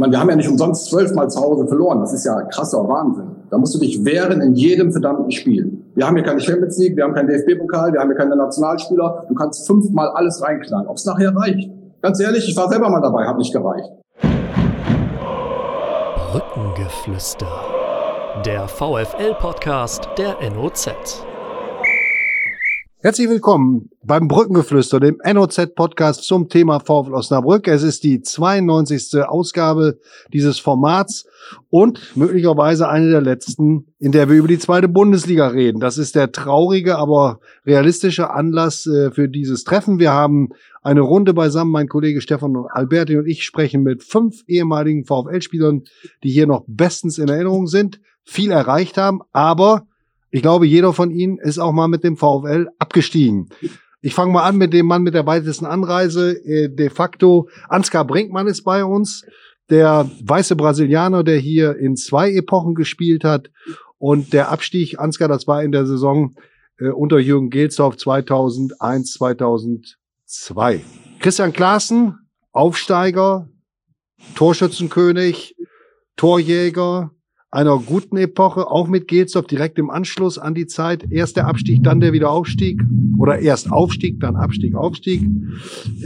meine, wir haben ja nicht umsonst zwölfmal zu Hause verloren. Das ist ja krasser Wahnsinn. Da musst du dich wehren in jedem verdammten Spiel. Wir haben hier keine Champions League, wir haben keinen DFB-Pokal, wir haben hier keine Nationalspieler. Du kannst fünfmal alles reinknallen. Ob es nachher reicht? Ganz ehrlich, ich war selber mal dabei, hat nicht gereicht. Brückengeflüster. Der VFL-Podcast der NOZ. Herzlich willkommen beim Brückengeflüster, dem NOZ-Podcast zum Thema VfL Osnabrück. Es ist die 92. Ausgabe dieses Formats und möglicherweise eine der letzten, in der wir über die zweite Bundesliga reden. Das ist der traurige, aber realistische Anlass äh, für dieses Treffen. Wir haben eine Runde beisammen. Mein Kollege Stefan und Alberti und ich sprechen mit fünf ehemaligen VfL-Spielern, die hier noch bestens in Erinnerung sind, viel erreicht haben, aber ich glaube, jeder von Ihnen ist auch mal mit dem VfL abgestiegen. Ich fange mal an mit dem Mann mit der weitesten Anreise. Äh, de facto, Ansgar Brinkmann ist bei uns, der weiße Brasilianer, der hier in zwei Epochen gespielt hat. Und der Abstieg, Ansgar, das war in der Saison äh, unter Jürgen Gelsdorf 2001, 2002. Christian Klaassen, Aufsteiger, Torschützenkönig, Torjäger, einer guten Epoche, auch mit Gelsdorf direkt im Anschluss an die Zeit. Erst der Abstieg, dann der Wiederaufstieg oder erst Aufstieg, dann Abstieg, Aufstieg.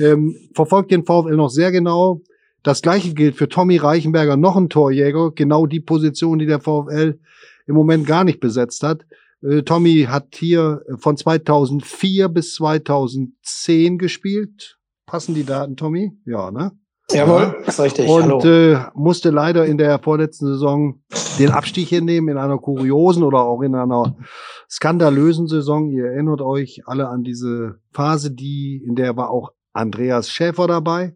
Ähm, verfolgt den VfL noch sehr genau. Das gleiche gilt für Tommy Reichenberger, noch ein Torjäger, genau die Position, die der VfL im Moment gar nicht besetzt hat. Äh, Tommy hat hier von 2004 bis 2010 gespielt. Passen die Daten, Tommy? Ja, ne? Jawohl, ist richtig. Und äh, musste leider in der vorletzten Saison den Abstieg hinnehmen in einer kuriosen oder auch in einer skandalösen Saison. Ihr erinnert euch alle an diese Phase, die, in der war auch Andreas Schäfer dabei,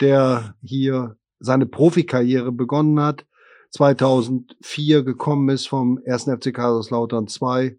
der hier seine Profikarriere begonnen hat, 2004 gekommen ist vom 1. FC Kaiserslautern 2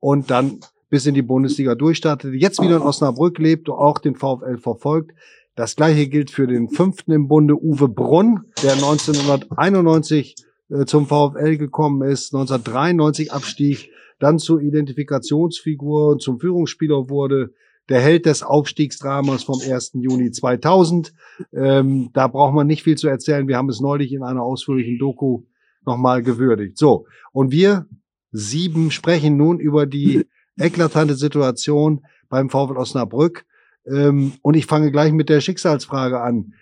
und dann bis in die Bundesliga durchstartete, jetzt wieder in Osnabrück lebt und auch den VfL verfolgt. Das gleiche gilt für den fünften im Bunde, Uwe Brunn, der 1991 äh, zum VfL gekommen ist, 1993 abstieg, dann zur Identifikationsfigur und zum Führungsspieler wurde, der Held des Aufstiegsdramas vom 1. Juni 2000. Ähm, da braucht man nicht viel zu erzählen. Wir haben es neulich in einer ausführlichen Doku nochmal gewürdigt. So, und wir sieben sprechen nun über die eklatante Situation beim VfL Osnabrück. Ähm, und ich fange gleich mit der Schicksalsfrage an.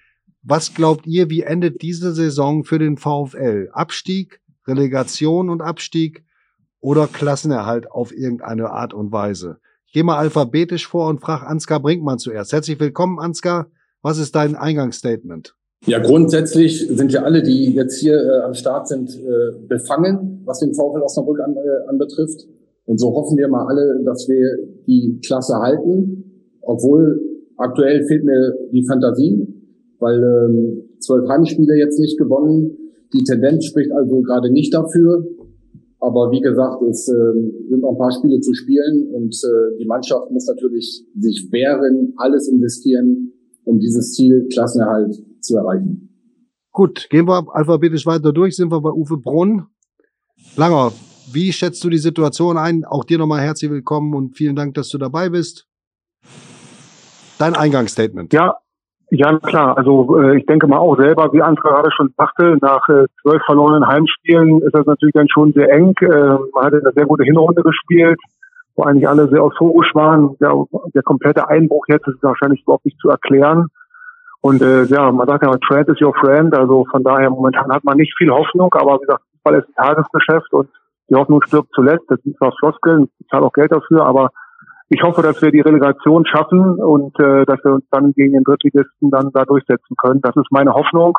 Was glaubt ihr, wie endet diese Saison für den VfL? Abstieg, Relegation und Abstieg oder Klassenerhalt auf irgendeine Art und Weise? Ich gehe mal alphabetisch vor und frage Ansgar Brinkmann zuerst. Herzlich willkommen, Ansgar. Was ist dein Eingangsstatement? Ja, grundsätzlich sind ja alle, die jetzt hier äh, am Start sind, äh, befangen, was den VfL Osnabrück an, äh, anbetrifft. Und so hoffen wir mal alle, dass wir die Klasse halten obwohl aktuell fehlt mir die Fantasie, weil ähm, zwölf Heimspiele jetzt nicht gewonnen. Die Tendenz spricht also gerade nicht dafür. Aber wie gesagt, es äh, sind noch ein paar Spiele zu spielen und äh, die Mannschaft muss natürlich sich wehren, alles investieren, um dieses Ziel Klassenerhalt zu erreichen. Gut, gehen wir alphabetisch weiter durch, sind wir bei Uwe Brunn. Langer, wie schätzt du die Situation ein? Auch dir nochmal herzlich willkommen und vielen Dank, dass du dabei bist. Dein Eingangsstatement. Ja, ja, klar. Also äh, ich denke mal auch selber, wie André gerade schon sagte, nach äh, zwölf verlorenen Heimspielen ist das natürlich dann schon sehr eng. Äh, man hatte eine sehr gute Hinrunde gespielt, wo eigentlich alle sehr euphorisch waren. Der, der komplette Einbruch jetzt ist wahrscheinlich überhaupt nicht zu erklären. Und äh, ja, man sagt ja, Trend is your friend. Also von daher momentan hat man nicht viel Hoffnung, aber wie gesagt, Fußball ist ein Tagesgeschäft und die Hoffnung stirbt zuletzt. Das sind zwar Floskeln, ich zahle auch Geld dafür, aber ich hoffe, dass wir die Relegation schaffen und äh, dass wir uns dann gegen den Drittligisten dann da durchsetzen können. Das ist meine Hoffnung.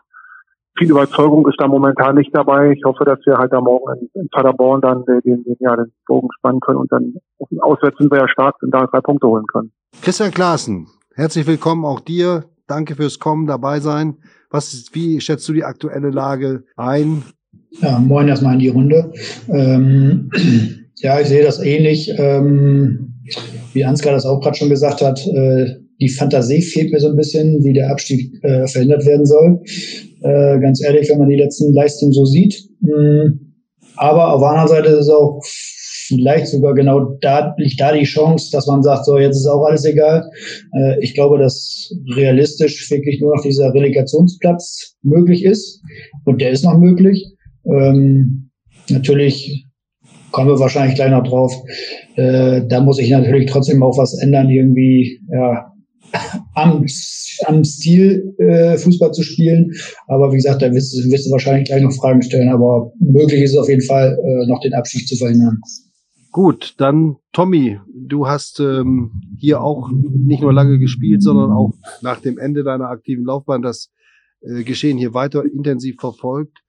Viel Überzeugung ist da momentan nicht dabei. Ich hoffe, dass wir halt da morgen in, in Paderborn dann den, den, ja, den Bogen spannen können und dann auswärts sind wir ja stark und da drei Punkte holen können. Christian Klaassen, herzlich willkommen auch dir. Danke fürs Kommen, dabei sein. Was ist, wie schätzt du die aktuelle Lage ein? Ja, moin erstmal in die Runde. Ähm, ja, ich sehe das ähnlich. Ähm, wie Ansgar das auch gerade schon gesagt hat, äh, die Fantasie fehlt mir so ein bisschen, wie der Abstieg äh, verhindert werden soll. Äh, ganz ehrlich, wenn man die letzten Leistungen so sieht. Mh, hm, aber auf der anderen Seite ist es auch vielleicht sogar genau da liegt da die Chance, dass man sagt, so jetzt ist auch alles egal. Äh, ich glaube, dass realistisch wirklich nur noch dieser Relegationsplatz möglich ist und der ist noch möglich. Ähm, natürlich kommen wir wahrscheinlich gleich noch drauf. Äh, da muss ich natürlich trotzdem auch was ändern, irgendwie ja, am, am Stil äh, Fußball zu spielen. Aber wie gesagt, da wirst, wirst du wahrscheinlich gleich noch Fragen stellen. Aber möglich ist es auf jeden Fall, äh, noch den Abstieg zu verhindern. Gut, dann Tommy, du hast ähm, hier auch nicht nur lange gespielt, sondern auch nach dem Ende deiner aktiven Laufbahn das äh, Geschehen hier weiter intensiv verfolgt.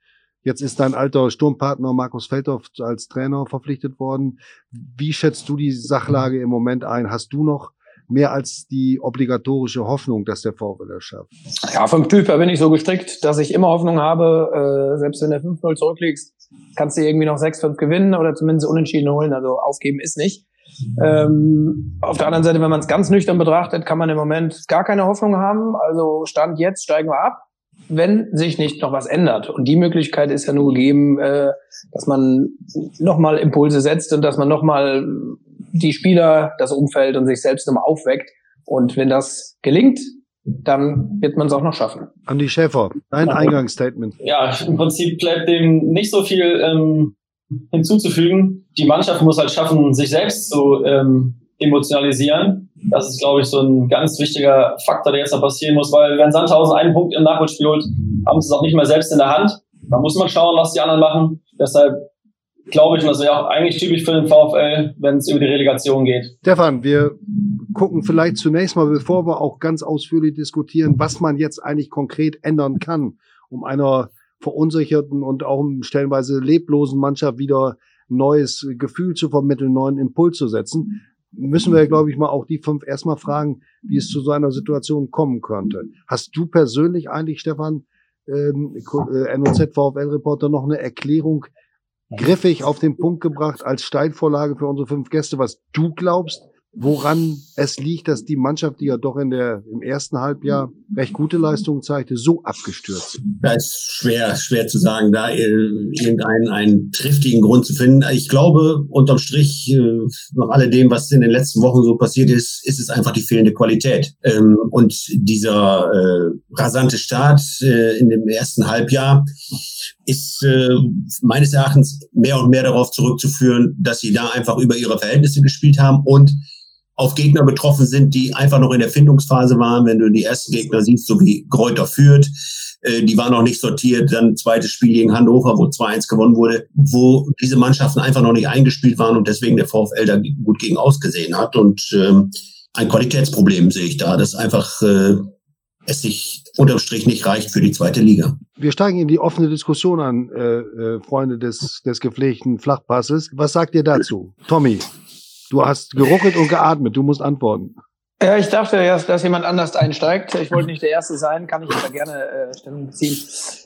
Jetzt ist dein alter Sturmpartner Markus Feldhoff als Trainer verpflichtet worden. Wie schätzt du die Sachlage im Moment ein? Hast du noch mehr als die obligatorische Hoffnung, dass der VfL das schafft? Ja, vom Typ her bin ich so gestrickt, dass ich immer Hoffnung habe, äh, selbst wenn du 5-0 zurückliegst, kannst du irgendwie noch 6-5 gewinnen oder zumindest unentschieden holen. Also aufgeben ist nicht. Ähm, auf der anderen Seite, wenn man es ganz nüchtern betrachtet, kann man im Moment gar keine Hoffnung haben. Also Stand jetzt steigen wir ab wenn sich nicht noch was ändert. Und die Möglichkeit ist ja nur gegeben, äh, dass man nochmal Impulse setzt und dass man nochmal die Spieler, das Umfeld und sich selbst nochmal aufweckt. Und wenn das gelingt, dann wird man es auch noch schaffen. Andi Schäfer, dein Eingangsstatement. Ja, im Prinzip bleibt dem nicht so viel ähm, hinzuzufügen. Die Mannschaft muss halt schaffen, sich selbst zu ähm, emotionalisieren. Das ist, glaube ich, so ein ganz wichtiger Faktor, der jetzt noch passieren muss, weil wenn Sandhausen einen Punkt im Nachholspiel holt, haben sie es auch nicht mehr selbst in der Hand. Da muss man schauen, was die anderen machen. Deshalb glaube ich, und das wäre auch eigentlich typisch für den VfL, wenn es über die Relegation geht. Stefan, wir gucken vielleicht zunächst mal, bevor wir auch ganz ausführlich diskutieren, was man jetzt eigentlich konkret ändern kann, um einer verunsicherten und auch stellenweise leblosen Mannschaft wieder neues Gefühl zu vermitteln, neuen Impuls zu setzen müssen wir, glaube ich, mal auch die fünf erstmal fragen, wie es zu so einer Situation kommen könnte. Hast du persönlich eigentlich, Stefan, ähm, äh, NOZ-VfL-Reporter, noch eine Erklärung griffig auf den Punkt gebracht als Steilvorlage für unsere fünf Gäste, was du glaubst, woran es liegt, dass die Mannschaft, die ja doch in der, im ersten Halbjahr recht gute Leistungen zeigte, so abgestürzt ist? Da ist schwer, schwer zu sagen, da äh, irgendeinen einen triftigen Grund zu finden. Ich glaube, unterm Strich, äh, nach alledem, was in den letzten Wochen so passiert ist, ist es einfach die fehlende Qualität. Ähm, und dieser äh, rasante Start in dem ersten Halbjahr ist meines Erachtens mehr und mehr darauf zurückzuführen, dass sie da einfach über ihre Verhältnisse gespielt haben und auf Gegner betroffen sind, die einfach noch in der Findungsphase waren. Wenn du die ersten Gegner siehst, so wie Kräuter führt, äh, die waren noch nicht sortiert. Dann zweites Spiel gegen Hannover, wo 2-1 gewonnen wurde, wo diese Mannschaften einfach noch nicht eingespielt waren und deswegen der VfL da gut gegen ausgesehen hat. Und ähm, ein Qualitätsproblem sehe ich da, dass einfach äh, es sich unterm Strich nicht reicht für die zweite Liga. Wir steigen in die offene Diskussion an, äh, äh, Freunde des, des gepflegten Flachpasses. Was sagt ihr dazu? Tommy? Du hast geruckelt und geatmet. Du musst antworten. Ja, ich dachte erst, dass jemand anders einsteigt. Ich wollte nicht der Erste sein, kann ich aber gerne äh, Stellung beziehen.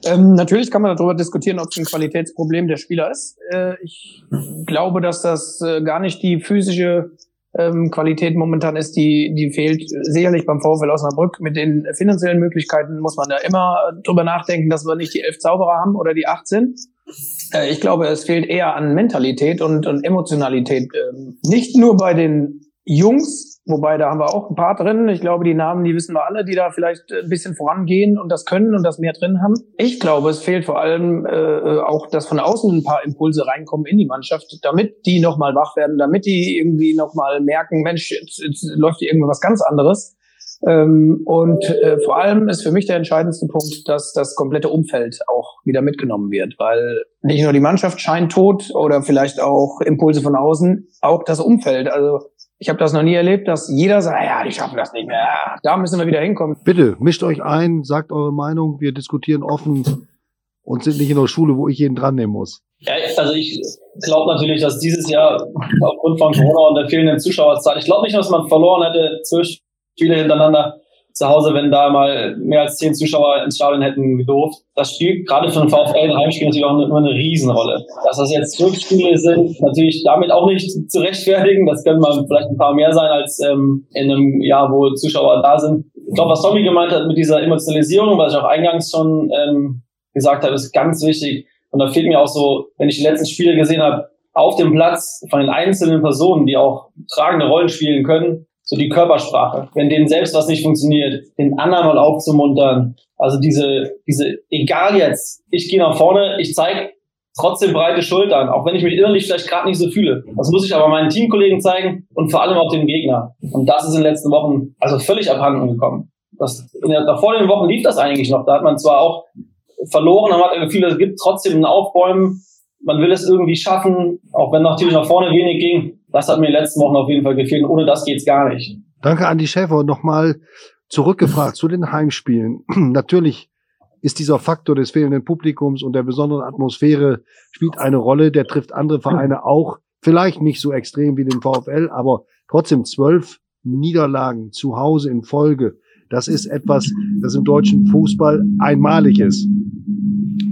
Ähm, natürlich kann man darüber diskutieren, ob es ein Qualitätsproblem der Spieler ist. Äh, ich glaube, dass das äh, gar nicht die physische ähm, Qualität momentan ist, die, die fehlt. Sicherlich beim VfL Osnabrück mit den finanziellen Möglichkeiten muss man da immer drüber nachdenken, dass wir nicht die elf Zauberer haben oder die 18. Äh, ich glaube, es fehlt eher an Mentalität und, und Emotionalität. Ähm, nicht nur bei den Jungs, wobei da haben wir auch ein paar drin. Ich glaube, die Namen, die wissen wir alle, die da vielleicht ein bisschen vorangehen und das können und das mehr drin haben. Ich glaube, es fehlt vor allem äh, auch, dass von außen ein paar Impulse reinkommen in die Mannschaft, damit die nochmal wach werden, damit die irgendwie nochmal merken, Mensch, jetzt, jetzt läuft hier irgendwas ganz anderes. Ähm, und äh, vor allem ist für mich der entscheidendste Punkt, dass das komplette Umfeld auch wieder mitgenommen wird, weil nicht nur die Mannschaft scheint tot oder vielleicht auch Impulse von außen, auch das Umfeld. Also ich habe das noch nie erlebt, dass jeder sagt, ja, die schaffen das nicht mehr. Da müssen wir wieder hinkommen. Bitte, mischt euch ein, sagt eure Meinung, wir diskutieren offen und sind nicht in der Schule, wo ich jeden dran nehmen muss. Ja, also ich glaube natürlich, dass dieses Jahr aufgrund von Corona und der fehlenden Zuschauerzahl, ich glaube nicht, dass man verloren hätte, zwölf Spiele hintereinander zu Hause, wenn da mal mehr als zehn Zuschauer ins Stadion hätten gedurft. Das spielt gerade für den VfL ein Heimspiel natürlich auch immer eine Riesenrolle. Dass das jetzt Rückspiele sind, natürlich damit auch nicht zu rechtfertigen. Das können mal vielleicht ein paar mehr sein als ähm, in einem Jahr, wo Zuschauer da sind. Ich glaube, was Tommy gemeint hat mit dieser Emotionalisierung, was ich auch eingangs schon ähm, gesagt habe, ist ganz wichtig. Und da fehlt mir auch so, wenn ich die letzten Spiele gesehen habe, auf dem Platz von den einzelnen Personen, die auch tragende Rollen spielen können, so die Körpersprache. Wenn denen selbst was nicht funktioniert, den anderen mal aufzumuntern. Also diese, diese, egal jetzt, ich gehe nach vorne, ich zeige trotzdem breite Schultern, auch wenn ich mich innerlich vielleicht gerade nicht so fühle. Das muss ich aber meinen Teamkollegen zeigen und vor allem auch dem Gegner. Und das ist in den letzten Wochen also völlig abhanden gekommen. Das, in der, vor den Wochen lief das eigentlich noch. Da hat man zwar auch verloren, aber man hat das Gefühl, es gibt trotzdem ein Aufbäumen. Man will es irgendwie schaffen, auch wenn natürlich nach vorne wenig ging. Das hat mir in den letzten Wochen auf jeden Fall gefehlt. Ohne das geht's gar nicht. Danke, Andi Schäfer. Nochmal zurückgefragt zu den Heimspielen. Natürlich ist dieser Faktor des fehlenden Publikums und der besonderen Atmosphäre spielt eine Rolle. Der trifft andere Vereine auch. Vielleicht nicht so extrem wie den VfL, aber trotzdem zwölf Niederlagen zu Hause in Folge. Das ist etwas, das im deutschen Fußball einmalig ist.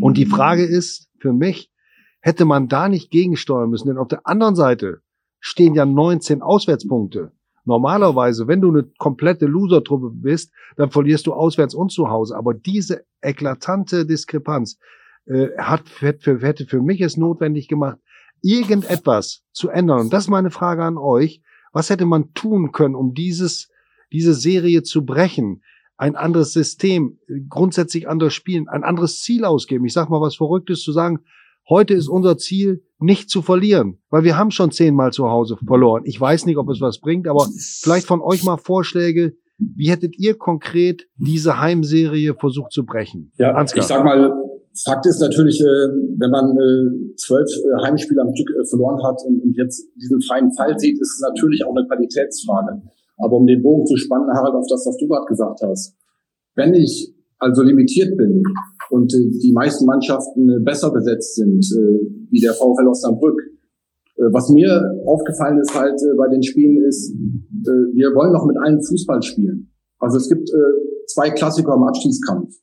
Und die Frage ist für mich, hätte man da nicht gegensteuern müssen? Denn auf der anderen Seite stehen ja 19 Auswärtspunkte. Normalerweise, wenn du eine komplette Loser-Truppe bist, dann verlierst du auswärts und zu Hause. Aber diese eklatante Diskrepanz äh, hat, hätte, hätte für mich es notwendig gemacht, irgendetwas zu ändern. Und das ist meine Frage an euch. Was hätte man tun können, um dieses, diese Serie zu brechen? Ein anderes System, grundsätzlich anders spielen, ein anderes Ziel ausgeben. Ich sag mal was Verrücktes zu sagen, Heute ist unser Ziel, nicht zu verlieren, weil wir haben schon zehnmal zu Hause verloren. Ich weiß nicht, ob es was bringt, aber vielleicht von euch mal Vorschläge. Wie hättet ihr konkret diese Heimserie versucht zu brechen? Ja, Ansgar. ich sag mal, Fakt ist natürlich, äh, wenn man äh, zwölf äh, Heimspiele am Stück verloren hat und jetzt diesen freien Fall sieht, ist es natürlich auch eine Qualitätsfrage. Aber um den Bogen zu spannen, Harald, auf das, was du gerade gesagt hast. Wenn ich also limitiert bin und äh, die meisten Mannschaften äh, besser besetzt sind, äh, wie der VfL Osnabrück. Äh, was mir aufgefallen ist halt äh, bei den Spielen ist, äh, wir wollen noch mit allen Fußball spielen. Also es gibt zwei Klassiker im Abstiegskampf,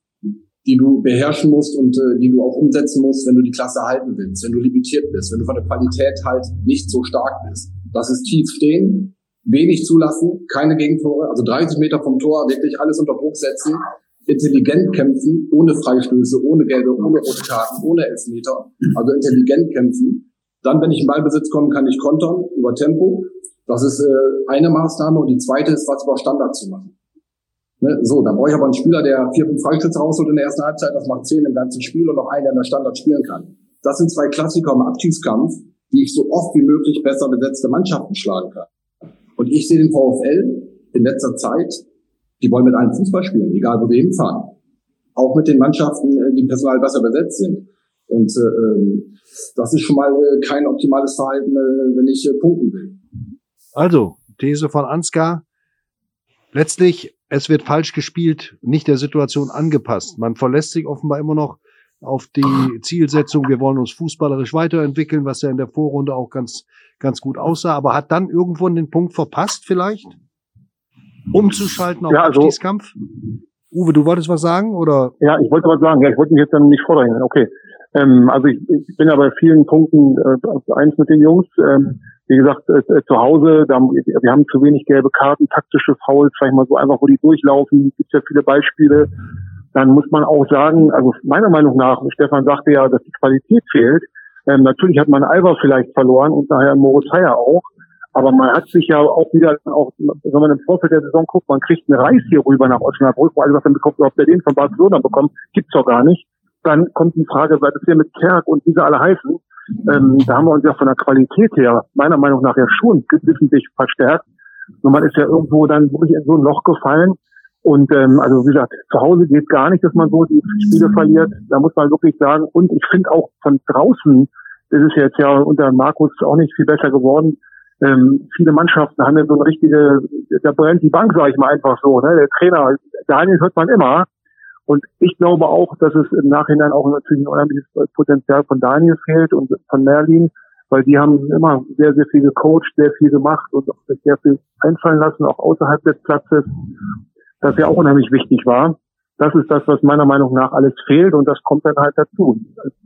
die du beherrschen musst und die du auch umsetzen musst, wenn du die Klasse halten willst, wenn du limitiert bist, wenn du von der Qualität halt nicht so stark bist. Das ist tief stehen, wenig zulassen, keine Gegentore, also 30 Meter vom Tor wirklich alles unter Druck setzen intelligent kämpfen, ohne Freistöße, ohne Gelbe, ohne rote Karten, ohne Elfmeter, also intelligent kämpfen. Dann, wenn ich in Ballbesitz komme, kann ich kontern über Tempo. Das ist äh, eine Maßnahme. Und die zweite ist, was über Standard zu machen. Ne? So, dann brauche ich aber einen Spieler, der vier, fünf Freistöße rausholt in der ersten Halbzeit, das macht zehn im ganzen Spiel und noch einen, der in der Standard spielen kann. Das sind zwei Klassiker im Abstiegskampf, die ich so oft wie möglich besser besetzte Mannschaften schlagen kann. Und ich sehe den VfL in letzter Zeit die wollen mit allen Fußball spielen, egal wo sie hinfahren. Auch mit den Mannschaften, äh, die personal besser besetzt sind. Und äh, ähm, das ist schon mal äh, kein optimales Verhalten, äh, wenn ich punkten will. Also, These von Ansgar. Letztlich, es wird falsch gespielt, nicht der Situation angepasst. Man verlässt sich offenbar immer noch auf die Zielsetzung, wir wollen uns fußballerisch weiterentwickeln, was ja in der Vorrunde auch ganz, ganz gut aussah, aber hat dann irgendwo den Punkt verpasst vielleicht? Umzuschalten auf ja, also, Abstiegskampf? Uwe, du wolltest was sagen, oder? Ja, ich wollte was sagen. Ja, ich wollte mich jetzt dann nicht vordrängen. Okay. Ähm, also ich, ich bin ja bei vielen Punkten äh, eins mit den Jungs. Ähm, wie gesagt, äh, äh zu Hause, da, wir haben zu wenig gelbe Karten, taktische Fouls, vielleicht mal so einfach, wo die durchlaufen. Es gibt ja viele Beispiele. Dann muss man auch sagen, also meiner Meinung nach, Stefan sagte ja, dass die Qualität fehlt. Ähm, natürlich hat man Alba vielleicht verloren und daher Moritz Heyer auch. Aber man hat sich ja auch wieder, auch, wenn man im Vorfeld der Saison guckt, man kriegt einen Reis hier rüber nach Osnabrück, wo was dann bekommt, ob der den von Barcelona bekommt, gibt's doch gar nicht. Dann kommt die Frage, was ist hier mit Kerk und wie sie alle heißen? Ähm, da haben wir uns ja von der Qualität her, meiner Meinung nach, ja schon wissentlich verstärkt. Und man ist ja irgendwo dann wirklich in so ein Loch gefallen. Und ähm, also wie gesagt, zu Hause geht gar nicht, dass man so die Spiele verliert. Da muss man wirklich sagen. Und ich finde auch von draußen, das ist jetzt ja unter Markus auch nicht viel besser geworden, ähm, viele Mannschaften haben ja so eine richtige, da brennt die Bank, sage ich mal einfach so. Ne? Der Trainer, Daniel hört man immer. Und ich glaube auch, dass es im Nachhinein auch natürlich ein unheimliches Potenzial von Daniel fehlt und von Merlin, weil die haben immer sehr, sehr viel gecoacht, sehr viel gemacht und auch sehr viel einfallen lassen, auch außerhalb des Platzes, das ja auch unheimlich wichtig war. Das ist das, was meiner Meinung nach alles fehlt und das kommt dann halt dazu.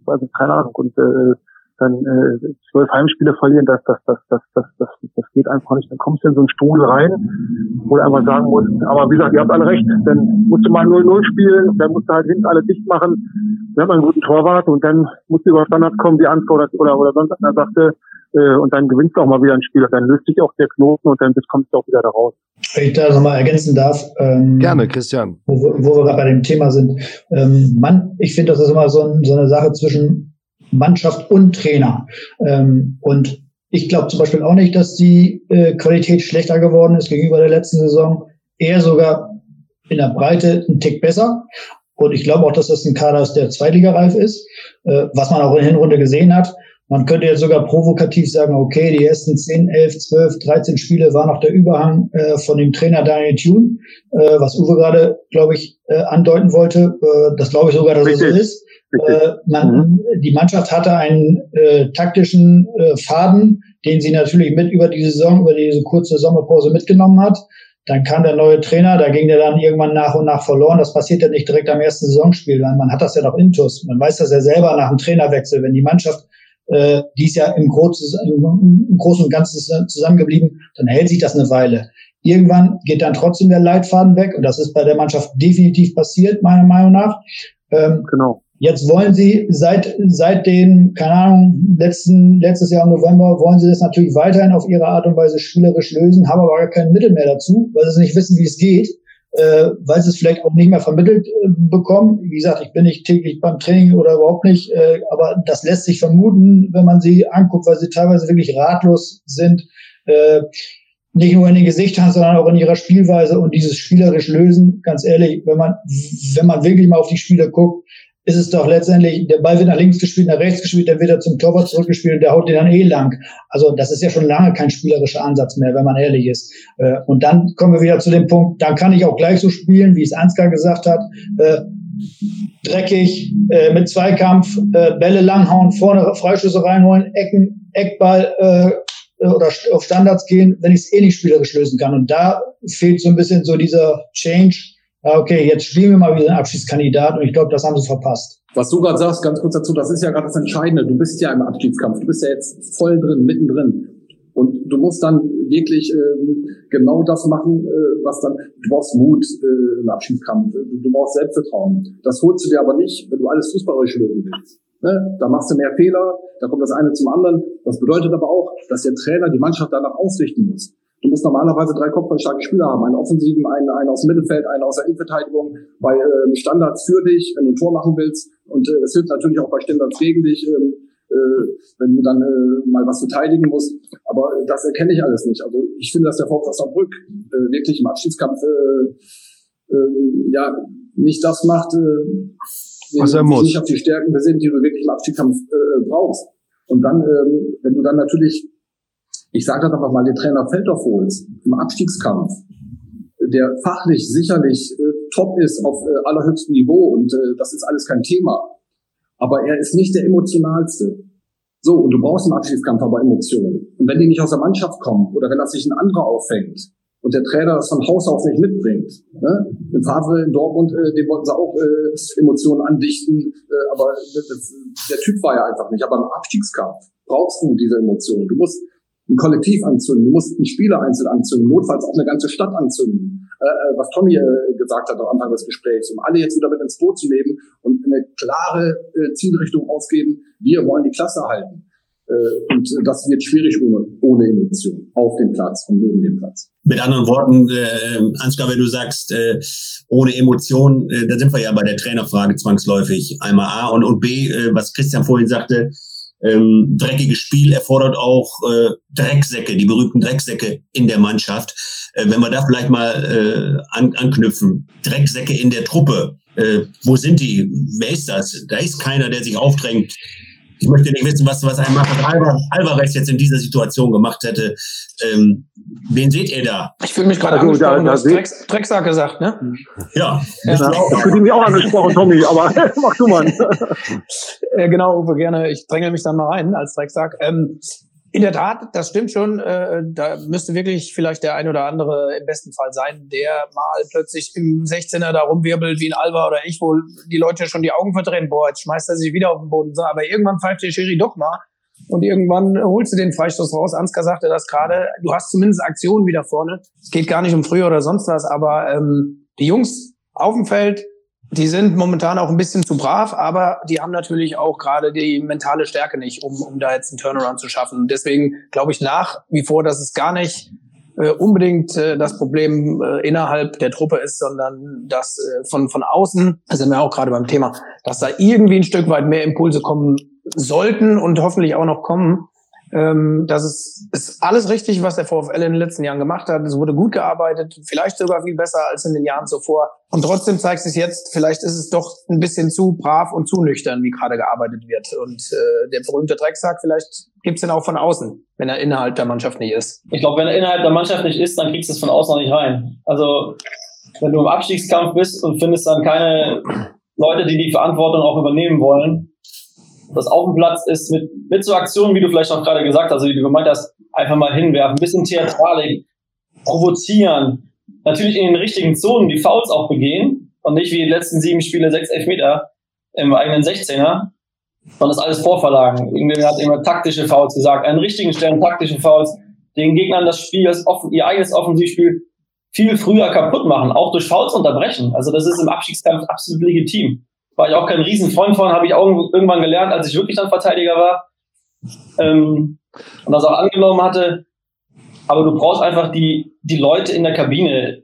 Also keine Ahnung. Und äh, dann äh, zwölf Heimspiele verlieren, das, das, das, das, das, das, das geht einfach nicht. Dann kommst du in so einen Stuhl rein, wo du einfach sagen musst, aber wie gesagt, ihr habt alle recht, dann musst du mal 0-0 spielen, dann musst du halt hinten alle dicht machen, dann hat man einen guten Torwart und dann musst du über Standard kommen, die Antwort oder, oder, oder sonst einer sagte, äh, und dann gewinnst du auch mal wieder ein Spiel dann löst sich auch der Knoten und dann kommst du auch wieder da raus. Wenn ich da nochmal ergänzen darf. Ähm, Gerne, Christian. Wo, wo wir gerade bei dem Thema sind. Ähm, Mann, ich finde, das ist immer so, ein, so, eine Sache zwischen Mannschaft und Trainer. Ähm, und ich glaube zum Beispiel auch nicht, dass die äh, Qualität schlechter geworden ist gegenüber der letzten Saison. Eher sogar in der Breite ein Tick besser. Und ich glaube auch, dass das ein Kader ist, der zweitligareif ist, äh, was man auch in der Hinrunde gesehen hat. Man könnte jetzt sogar provokativ sagen, okay, die ersten 10, 11, 12, 13 Spiele war noch der Überhang äh, von dem Trainer Daniel Thune, äh, was Uwe gerade, glaube ich, äh, andeuten wollte. Äh, das glaube ich sogar, dass es so ist. Äh, man, mhm. Die Mannschaft hatte einen äh, taktischen äh, Faden, den sie natürlich mit über die Saison, über diese kurze Sommerpause mitgenommen hat. Dann kam der neue Trainer, da ging der dann irgendwann nach und nach verloren. Das passiert ja nicht direkt am ersten Saisonspiel. Man hat das ja noch intus. Man weiß das ja selber nach dem Trainerwechsel. Wenn die Mannschaft, äh, die ist ja im, Großen, im Großen und Ganzen zusammengeblieben, dann hält sich das eine Weile. Irgendwann geht dann trotzdem der Leitfaden weg und das ist bei der Mannschaft definitiv passiert, meiner Meinung nach. Ähm, genau. Jetzt wollen sie seit, seit den, keine Ahnung, letzten, letztes Jahr im November, wollen sie das natürlich weiterhin auf ihre Art und Weise spielerisch lösen, haben aber gar kein Mittel mehr dazu, weil sie nicht wissen, wie es geht, äh, weil sie es vielleicht auch nicht mehr vermittelt äh, bekommen. Wie gesagt, ich bin nicht täglich beim Training oder überhaupt nicht, äh, aber das lässt sich vermuten, wenn man sie anguckt, weil sie teilweise wirklich ratlos sind. Äh, nicht nur in den Gesichtern, sondern auch in ihrer Spielweise und dieses spielerisch lösen, ganz ehrlich, wenn man, wenn man wirklich mal auf die Spieler guckt, ist es doch letztendlich, der Ball wird nach links gespielt, nach rechts gespielt, dann wird er zum Torwart zurückgespielt und der haut den dann eh lang. Also das ist ja schon lange kein spielerischer Ansatz mehr, wenn man ehrlich ist. Äh, und dann kommen wir wieder zu dem Punkt, dann kann ich auch gleich so spielen, wie es Ansgar gesagt hat. Äh, dreckig, äh, mit Zweikampf, Bälle langhauen, vorne Freischüsse reinholen, Ecken, Eckball oder auf Standards gehen, wenn ich es eh nicht spielerisch lösen kann. Und da fehlt so ein bisschen so dieser Change, okay, jetzt spielen wir mal wieder einen Abschiedskandidat und ich glaube, das haben sie verpasst. Was du gerade sagst, ganz kurz dazu, das ist ja gerade das Entscheidende. Du bist ja im Abschiedskampf, du bist ja jetzt voll drin, mittendrin. Und du musst dann wirklich ähm, genau das machen, äh, was dann, du brauchst Mut äh, im Abschiedskampf, du, du brauchst Selbstvertrauen. Das holst du dir aber nicht, wenn du alles fußballerisch lösen willst. Ne? Da machst du mehr Fehler, da kommt das eine zum anderen. Das bedeutet aber auch, dass der Trainer die Mannschaft danach ausrichten muss. Du musst normalerweise drei kopfballstarke Spieler haben. Einen offensiven, einen, einen aus dem Mittelfeld, einen aus der Innenverteidigung. Bei äh, Standards für dich, wenn du ein Tor machen willst. Und äh, es hilft natürlich auch bei Standards gegen dich, ähm, äh, wenn du dann äh, mal was verteidigen musst. Aber das erkenne ich alles nicht. Also ich finde, dass der VfL Osnabrück äh, wirklich im Abschiedskampf äh, äh, ja nicht das macht, äh, was er muss. nicht auf die Stärken besinnt, die du wirklich im Abschiedskampf äh, brauchst. Und dann, ähm, wenn du dann natürlich ich sage das einfach mal, den Trainer Feldorf holst im Abstiegskampf, der fachlich sicherlich äh, top ist auf äh, allerhöchstem Niveau und äh, das ist alles kein Thema. Aber er ist nicht der emotionalste. So, und du brauchst im Abstiegskampf aber Emotionen. Und wenn die nicht aus der Mannschaft kommen oder wenn das sich ein anderer auffängt und der Trainer das von Haus aus nicht mitbringt, ne? Im Favre in Dortmund, äh, dem wollten sie auch äh, Emotionen andichten, äh, aber das, der Typ war ja einfach nicht. Aber im Abstiegskampf brauchst du diese Emotionen. Du musst ein Kollektiv anzünden, du musst einen Spieler einzeln anzünden, notfalls auch eine ganze Stadt anzünden. Äh, äh, was Tommy äh, gesagt hat am Anfang des Gesprächs, um alle jetzt wieder mit ins Boot zu nehmen und eine klare äh, Zielrichtung ausgeben, wir wollen die Klasse halten. Äh, und das wird schwierig ohne, ohne Emotion auf dem Platz und neben dem Platz. Mit anderen Worten, äh, Ansgar, wenn du sagst, äh, ohne Emotion, äh, da sind wir ja bei der Trainerfrage zwangsläufig. Einmal A und, und B, äh, was Christian vorhin sagte, ähm, dreckiges Spiel erfordert auch äh, Drecksäcke, die berühmten Drecksäcke in der Mannschaft. Äh, wenn wir da vielleicht mal äh, an, anknüpfen, Drecksäcke in der Truppe, äh, wo sind die? Wer ist das? Da ist keiner, der sich aufdrängt. Ich möchte nicht wissen, was, was ein Marcos Alvarez jetzt in dieser Situation gemacht hätte. Ähm, wen seht ihr da? Ich fühle mich gerade angesprochen, da, da du hast Drecksack gesagt, ne? Ja. ja. Ich fühle mich auch angesprochen, Tommy, aber mach du mal. äh, genau, Uwe, gerne. Ich dränge mich dann mal rein als Drecksack. Ähm, in der Tat, das stimmt schon. Äh, da müsste wirklich vielleicht der ein oder andere im besten Fall sein, der mal plötzlich im 16er da rumwirbelt wie ein Alba oder ich, wo die Leute schon die Augen verdrehen. Boah, jetzt schmeißt er sich wieder auf den Boden. Aber irgendwann pfeift der Schiri doch mal. Und irgendwann holst du den Freistoß raus. Ansgar sagte das gerade. Du hast zumindest Aktionen wieder vorne. Es geht gar nicht um früher oder sonst was, aber ähm, die Jungs auf dem Feld die sind momentan auch ein bisschen zu brav, aber die haben natürlich auch gerade die mentale Stärke nicht, um, um da jetzt einen Turnaround zu schaffen. Deswegen glaube ich nach wie vor, dass es gar nicht äh, unbedingt äh, das Problem äh, innerhalb der Truppe ist, sondern dass äh, von, von außen, da sind wir auch gerade beim Thema, dass da irgendwie ein Stück weit mehr Impulse kommen sollten und hoffentlich auch noch kommen, ähm, das ist, ist alles richtig, was der VfL in den letzten Jahren gemacht hat. Es wurde gut gearbeitet, vielleicht sogar viel besser als in den Jahren zuvor. Und trotzdem zeigt sich jetzt, vielleicht ist es doch ein bisschen zu brav und zu nüchtern, wie gerade gearbeitet wird. Und äh, der berühmte Drecksack, vielleicht gibt's den auch von außen, wenn er innerhalb der Mannschaft nicht ist. Ich glaube, wenn er innerhalb der Mannschaft nicht ist, dann kriegst du es von außen noch nicht rein. Also wenn du im Abstiegskampf bist und findest dann keine Leute, die die Verantwortung auch übernehmen wollen, das auf dem Platz ist, mit, mit so Aktionen, wie du vielleicht auch gerade gesagt hast, also wie du gemeint hast, einfach mal hinwerfen, ein bisschen Theatralik, provozieren, natürlich in den richtigen Zonen die Fouls auch begehen und nicht wie die letzten sieben Spiele sechs Elfmeter im eigenen 16er, sondern das alles vorverlagen. Irgendwie hat immer taktische Fouls gesagt, an richtigen Stellen taktische Fouls, den Gegnern das Spiel, das offen, ihr eigenes Offensivspiel viel früher kaputt machen, auch durch Fouls unterbrechen. Also das ist im Abstiegskampf absolut legitim war ich auch kein Riesenfreund von, habe ich auch irgendwann gelernt, als ich wirklich dann Verteidiger war ähm, und das auch angenommen hatte. Aber du brauchst einfach die, die Leute in der Kabine.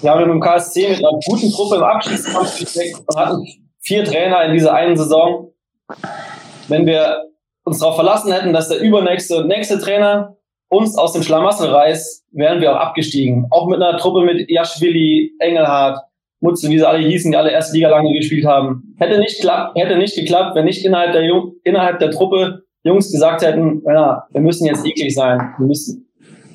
Wir haben mit dem KSC mit einer guten Truppe im Abschiedskampf gesteckt und hatten vier Trainer in dieser einen Saison. Wenn wir uns darauf verlassen hätten, dass der übernächste und nächste Trainer uns aus dem Schlamassel reißt, wären wir auch abgestiegen. Auch mit einer Truppe mit Jaschwili, Engelhardt, Mutze, wie sie alle hießen, die alle erste Liga lange gespielt haben. Hätte nicht, klapp, hätte nicht geklappt, wenn nicht innerhalb der, Jung, innerhalb der Truppe Jungs gesagt hätten, ja, wir müssen jetzt eklig sein. Wir müssen.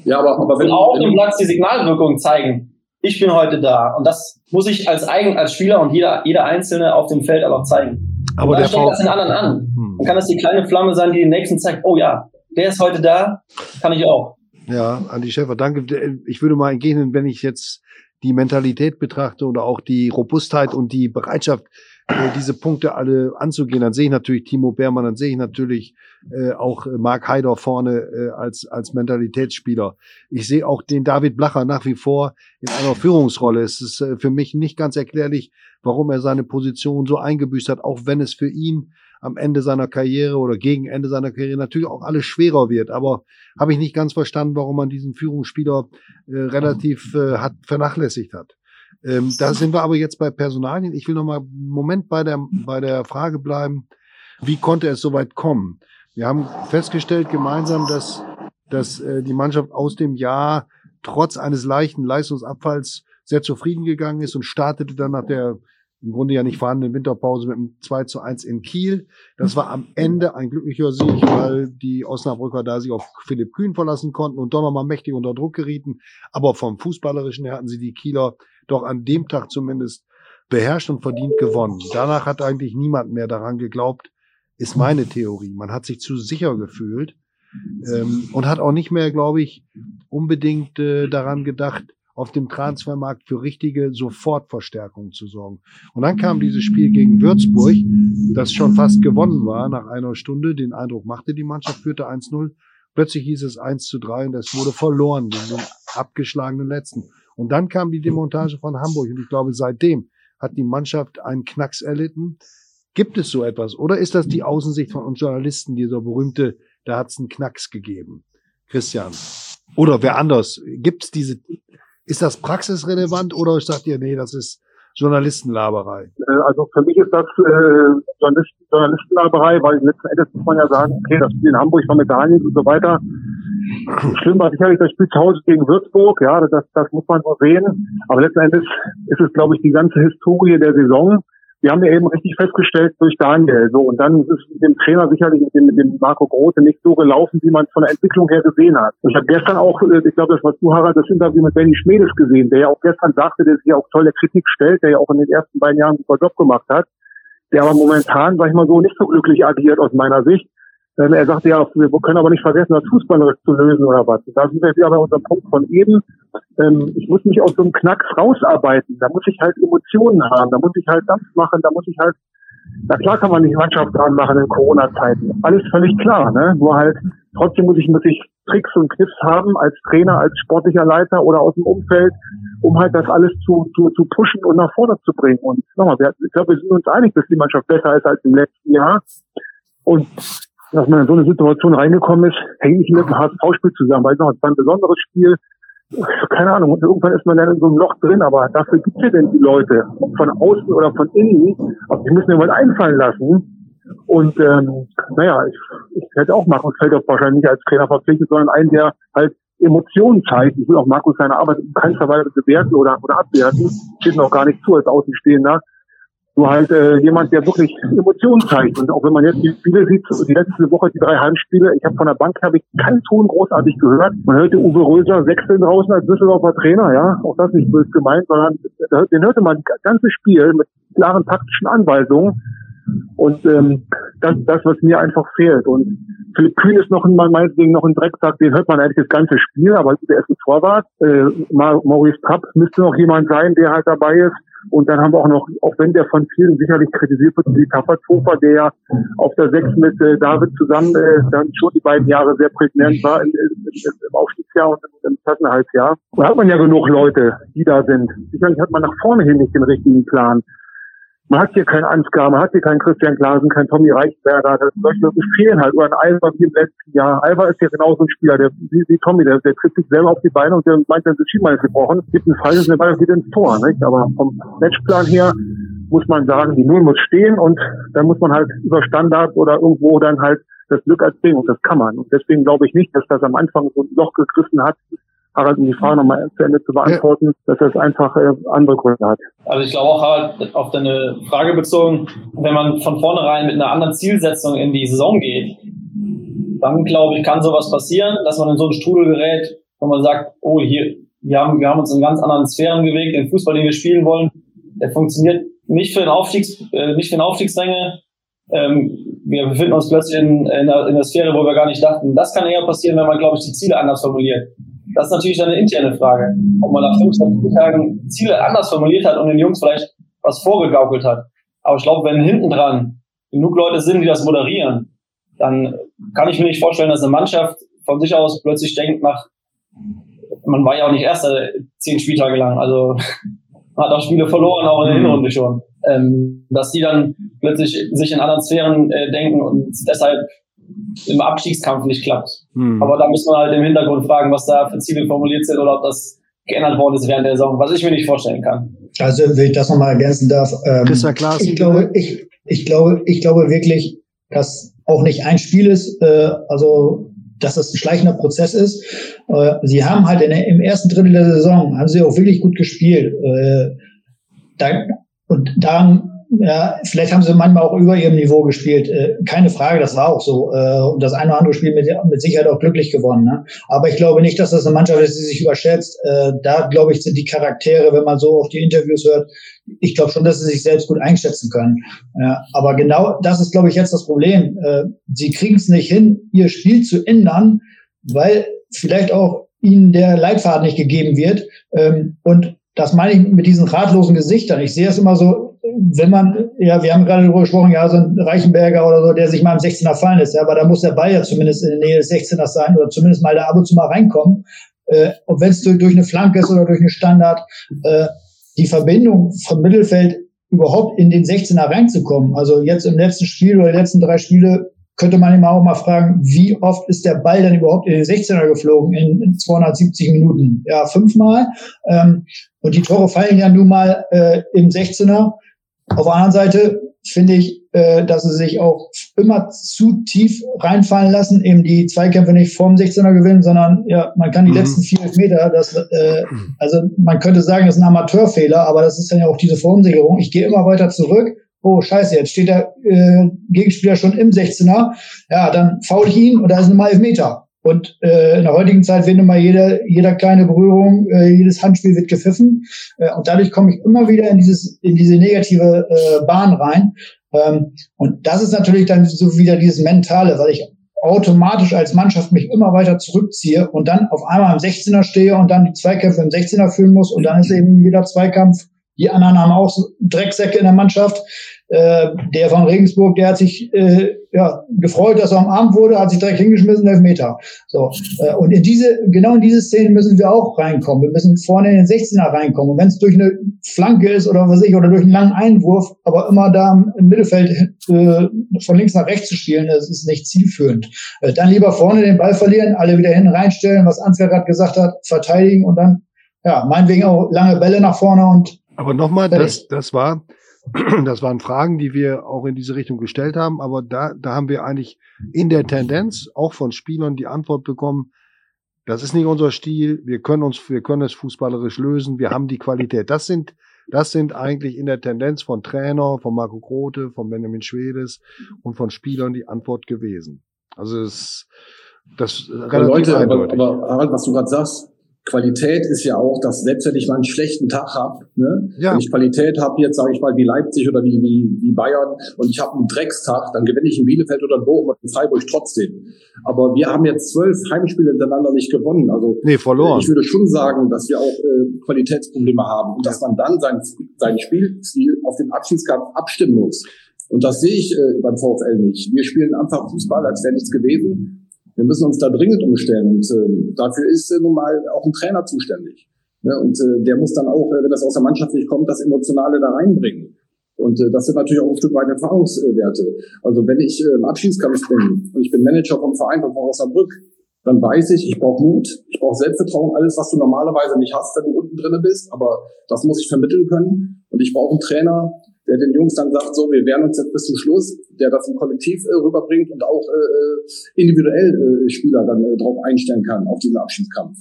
Ja, aber, aber wenn auch im Platz die Signalwirkung zeigen. Ich bin heute da. Und das muss ich als eigen, als Spieler und jeder, jeder Einzelne auf dem Feld auch zeigen. Aber und dann steckt das den anderen an. Hm. Dann kann das die kleine Flamme sein, die den nächsten zeigt, oh ja, der ist heute da, kann ich auch. Ja, Andi Schäfer, danke. Ich würde mal entgegnen, wenn ich jetzt die Mentalität betrachte oder auch die Robustheit und die Bereitschaft, äh, diese Punkte alle anzugehen, dann sehe ich natürlich Timo Beermann, dann sehe ich natürlich äh, auch Mark Heider vorne äh, als, als Mentalitätsspieler. Ich sehe auch den David Blacher nach wie vor in einer Führungsrolle. Es ist äh, für mich nicht ganz erklärlich, warum er seine Position so eingebüßt hat, auch wenn es für ihn am Ende seiner Karriere oder gegen Ende seiner Karriere natürlich auch alles schwerer wird. Aber habe ich nicht ganz verstanden, warum man diesen Führungsspieler äh, relativ äh, hat vernachlässigt hat. Ähm, da sind wir aber jetzt bei Personalien. Ich will noch mal einen Moment bei der, bei der Frage bleiben, wie konnte es so weit kommen? Wir haben festgestellt gemeinsam, dass, dass äh, die Mannschaft aus dem Jahr trotz eines leichten Leistungsabfalls sehr zufrieden gegangen ist und startete dann nach der im Grunde ja nicht vorhandene Winterpause mit einem 2 zu 1 in Kiel. Das war am Ende ein glücklicher Sieg, weil die Osnabrücker da sich auf Philipp Kühn verlassen konnten und doch nochmal mächtig unter Druck gerieten. Aber vom Fußballerischen her hatten sie die Kieler doch an dem Tag zumindest beherrscht und verdient gewonnen. Danach hat eigentlich niemand mehr daran geglaubt, ist meine Theorie. Man hat sich zu sicher gefühlt ähm, und hat auch nicht mehr, glaube ich, unbedingt äh, daran gedacht, auf dem Transfermarkt für richtige Sofortverstärkungen zu sorgen. Und dann kam dieses Spiel gegen Würzburg, das schon fast gewonnen war nach einer Stunde. Den Eindruck machte die Mannschaft, führte 1-0. Plötzlich hieß es 1 zu 3 und es wurde verloren gegen den abgeschlagenen Letzten. Und dann kam die Demontage von Hamburg und ich glaube, seitdem hat die Mannschaft einen Knacks erlitten. Gibt es so etwas? Oder ist das die Außensicht von uns Journalisten, dieser berühmte, da hat es einen Knacks gegeben? Christian. Oder wer anders? Gibt es diese ist das praxisrelevant oder sagt ihr, nee, das ist Journalistenlaberei? Äh, also für mich ist das äh, Journalisten, Journalistenlaberei, weil letzten Endes muss man ja sagen, okay, das Spiel in Hamburg war Medaillen und so weiter. Schlimm war sicherlich das Spiel zu Hause gegen Würzburg, ja, das, das muss man so sehen. Aber letzten Endes ist es, glaube ich, die ganze Historie der Saison wir haben ja eben richtig festgestellt durch Daniel. So, und dann ist dem Trainer sicherlich mit dem, mit dem Marco Grote nicht so gelaufen, wie man es von der Entwicklung her gesehen hat. Und ich habe gestern auch, äh, ich glaube, das war du, Harald, das Interview mit Benny Schmedes gesehen, der ja auch gestern sagte, der sich ja auch tolle Kritik stellt, der ja auch in den ersten beiden Jahren einen super Job gemacht hat, der aber momentan, sag ich mal so, nicht so glücklich agiert aus meiner Sicht. Ähm, er sagte ja, wir können aber nicht vergessen, das Fußballerisch zu lösen oder was. da sind wir wieder bei unserem Punkt von eben. Ähm, ich muss mich aus so einem Knacks rausarbeiten. Da muss ich halt Emotionen haben. Da muss ich halt Dampf machen. Da muss ich halt, na klar kann man nicht Mannschaft dran machen in Corona-Zeiten. Alles völlig klar, ne? Nur halt, trotzdem muss ich, muss ich Tricks und Kniffs haben als Trainer, als sportlicher Leiter oder aus dem Umfeld, um halt das alles zu, zu, zu pushen und nach vorne zu bringen. Und nochmal, wir, ich glaube, wir sind uns einig, dass die Mannschaft besser ist als im letzten Jahr. Und dass man in so eine Situation reingekommen ist, hängt nicht mit dem HSV-Spiel zusammen, weil es noch ein besonderes Spiel keine Ahnung, und irgendwann ist man dann in so einem Loch drin, aber dafür gibt es ja denn die Leute, von außen oder von innen, aber die müssen ja mal einfallen lassen. Und ähm, naja, ich, ich hätte auch Markus Feldhoff wahrscheinlich nicht als Trainer verpflichtet, sondern einen, der halt Emotionen zeigt. Ich will auch Markus seine Arbeit in keinster Weise bewerten oder, oder abwerten. Steht noch gar nicht zu als Außenstehender. Nur halt äh, jemand, der wirklich Emotionen zeigt. Und auch wenn man jetzt die Spiele sieht, die letzte Woche, die drei Heimspiele, ich habe von der Bank habe ich keinen Ton großartig gehört. Man hörte Uwe Röser wechseln draußen als Düsseldorfer Trainer, ja, auch das nicht böse gemeint, sondern den hörte man das ganze Spiel mit klaren taktischen Anweisungen. Und ähm, das, das, was mir einfach fehlt. Und Philipp Kühn ist noch in meinetwegen noch ein Drecksack, den hört man eigentlich das ganze Spiel, aber der ist ein Torwart. Äh, Maurice Trapp müsste noch jemand sein, der halt dabei ist. Und dann haben wir auch noch, auch wenn der von vielen sicherlich kritisiert wird, die Tapperthofer, der ja auf der Sechs mit äh, David zusammen äh, dann schon die beiden Jahre sehr prägnant war im, im, im Aufstiegsjahr und im Klassenhalbsjahr. Da hat man ja genug Leute, die da sind. Sicherlich hat man nach vorne hin nicht den richtigen Plan. Man hat hier keinen Ansgar, man hat hier keinen Christian Glasen, keinen Tommy Reichberger. Das, solche Leute fehlen halt. Oder ein Alba wie im letzten Jahr. Alba ist ja genauso ein Spieler, der, wie, wie Tommy, der, der tritt sich selber auf die Beine und der meint, dann ist Schienbein gebrochen. Gibt einen Fall, der Ball wieder ins Tor, nicht? Aber vom Matchplan her muss man sagen, die Null muss stehen und dann muss man halt über Standard oder irgendwo dann halt das Glück erzwingen und das kann man. Und deswegen glaube ich nicht, dass das am Anfang so ein Loch gegriffen hat, Harald, um die Frage nochmal zu Ende zu beantworten, ja. dass das einfach äh, andere Gründe hat. Also ich glaube auch, Harald, auf deine Frage bezogen, wenn man von vornherein mit einer anderen Zielsetzung in die Saison geht, dann glaube ich, kann sowas passieren, dass man in so einen Strudel gerät, wo man sagt, oh, hier, wir haben, wir haben uns in ganz anderen Sphären bewegt, den Fußball, den wir spielen wollen, der funktioniert nicht für den Aufstiegs, äh, nicht für den Aufstiegsränge. Ähm, wir befinden uns plötzlich in, in, der, in der Sphäre, wo wir gar nicht dachten. Das kann eher passieren, wenn man, glaube ich, die Ziele anders formuliert. Das ist natürlich eine interne Frage. Ob man nach 25 Tagen Ziele anders formuliert hat und den Jungs vielleicht was vorgegaukelt hat. Aber ich glaube, wenn hinten dran genug Leute sind, die das moderieren, dann kann ich mir nicht vorstellen, dass eine Mannschaft von sich aus plötzlich denkt, nach, man war ja auch nicht Erster zehn Spieltage lang, also man hat auch Spiele verloren, auch in der Hinrunde schon, ähm, dass die dann plötzlich sich in anderen Sphären äh, denken und deshalb im Abstiegskampf nicht klappt. Hm. Aber da muss man halt im Hintergrund fragen, was da für Ziele formuliert sind oder ob das geändert worden ist während der Saison, was ich mir nicht vorstellen kann. Also, wenn ich das nochmal ergänzen darf, ähm, ich glaube, ich, ich glaube, ich glaube wirklich, dass auch nicht ein Spiel ist, äh, also dass das ein schleichender Prozess ist. Äh, sie haben halt in der, im ersten Drittel der Saison haben sie auch wirklich gut gespielt. Äh, da, und daran ja, vielleicht haben sie manchmal auch über ihrem Niveau gespielt. Äh, keine Frage, das war auch so. Äh, und das eine oder andere Spiel mit, mit Sicherheit auch glücklich gewonnen. Ne? Aber ich glaube nicht, dass das eine Mannschaft ist, die sich überschätzt. Äh, da, glaube ich, sind die Charaktere, wenn man so auf die Interviews hört, ich glaube schon, dass sie sich selbst gut einschätzen können. Ja, aber genau das ist, glaube ich, jetzt das Problem. Äh, sie kriegen es nicht hin, ihr Spiel zu ändern, weil vielleicht auch ihnen der Leitfaden nicht gegeben wird. Ähm, und das meine ich mit diesen ratlosen Gesichtern. Ich sehe es immer so, wenn man, ja, wir haben gerade darüber gesprochen, ja, so ein Reichenberger oder so, der sich mal im 16er fallen lässt, ja, aber da muss der Ball ja zumindest in der Nähe des 16ers sein oder zumindest mal da ab und zu mal reinkommen. Äh, und wenn es durch, durch eine Flanke ist oder durch eine Standard, äh, die Verbindung vom Mittelfeld überhaupt in den 16er reinzukommen. Also jetzt im letzten Spiel oder die letzten drei Spiele könnte man immer auch mal fragen, wie oft ist der Ball dann überhaupt in den 16er geflogen in, in 270 Minuten? Ja, fünfmal. Ähm, und die Tore fallen ja nun mal äh, im 16er. Auf der anderen Seite finde ich, äh, dass sie sich auch immer zu tief reinfallen lassen, eben die Zweikämpfe nicht vorm 16er gewinnen, sondern ja, man kann die mhm. letzten vier Meter, das, äh, also man könnte sagen, das ist ein Amateurfehler, aber das ist dann ja auch diese Verunsicherung. Ich gehe immer weiter zurück. Oh, scheiße, jetzt steht der äh, Gegenspieler schon im 16er. Ja, dann faul ich ihn und da ist ein elf Meter. Und äh, in der heutigen Zeit wird immer jeder, jeder kleine Berührung, äh, jedes Handspiel wird gepfiffen. Äh, und dadurch komme ich immer wieder in dieses, in diese negative äh, Bahn rein. Ähm, und das ist natürlich dann so wieder dieses Mentale, weil ich automatisch als Mannschaft mich immer weiter zurückziehe und dann auf einmal im 16er stehe und dann die Zweikämpfe im 16er führen muss und dann ist eben jeder Zweikampf, die anderen haben auch so Drecksäcke in der Mannschaft, Äh, der von Regensburg, der hat sich äh, ja, gefreut, dass er umarmt wurde, hat sich direkt hingeschmissen, elf Meter. So. Äh, und in diese, genau in diese Szene müssen wir auch reinkommen. Wir müssen vorne in den 16er reinkommen. Und wenn es durch eine Flanke ist oder was ich, oder durch einen langen Einwurf, aber immer da im Mittelfeld äh, von links nach rechts zu spielen, das ist nicht zielführend. Äh, dann lieber vorne den Ball verlieren, alle wieder hin reinstellen, was Ansgar gerade gesagt hat, verteidigen und dann, ja, meinetwegen auch lange Bälle nach vorne und aber nochmal, das, das war, das waren Fragen, die wir auch in diese Richtung gestellt haben, aber da, da haben wir eigentlich in der Tendenz auch von Spielern die Antwort bekommen, das ist nicht unser Stil, wir können uns, wir können es fußballerisch lösen, wir haben die Qualität. Das sind, das sind eigentlich in der Tendenz von Trainer, von Marco Grote, von Benjamin Schwedes und von Spielern die Antwort gewesen. Also es, das relativ Leute, eindeutig. Aber, aber Harald, was du gerade sagst, Qualität ist ja auch, dass selbst wenn ich mal einen schlechten Tag habe, ne, ja. wenn ich Qualität habe, jetzt sage ich mal wie Leipzig oder wie, wie, wie Bayern und ich habe einen Dreckstag, dann gewinne ich in Bielefeld oder in Bochum und in Freiburg trotzdem. Aber wir haben jetzt zwölf Heimspiele hintereinander nicht gewonnen. Also nee, verloren. ich würde schon sagen, dass wir auch äh, Qualitätsprobleme haben und dass man dann sein, sein Spielstil auf den Abschiedskampf abstimmen muss. Und das sehe ich äh, beim VfL nicht. Wir spielen einfach Fußball, als wäre nichts gewesen. Wir müssen uns da dringend umstellen und äh, dafür ist äh, nun mal auch ein Trainer zuständig. Ne? Und äh, der muss dann auch, äh, wenn das aus der Mannschaft nicht kommt, das Emotionale da reinbringen. Und äh, das sind natürlich auch ein Stück weit Erfahrungswerte. Also wenn ich äh, im Abschiedskampf bin und ich bin Manager vom Verein von Osnabrück, dann weiß ich, ich brauche Mut, ich brauche Selbstvertrauen, alles, was du normalerweise nicht hast, wenn du unten drinne bist. Aber das muss ich vermitteln können. Und ich brauche einen Trainer, der den Jungs dann sagt, so, wir werden uns jetzt bis zum Schluss, der das im Kollektiv äh, rüberbringt und auch äh, individuell äh, Spieler dann äh, darauf einstellen kann, auf diesen Abschiedskampf.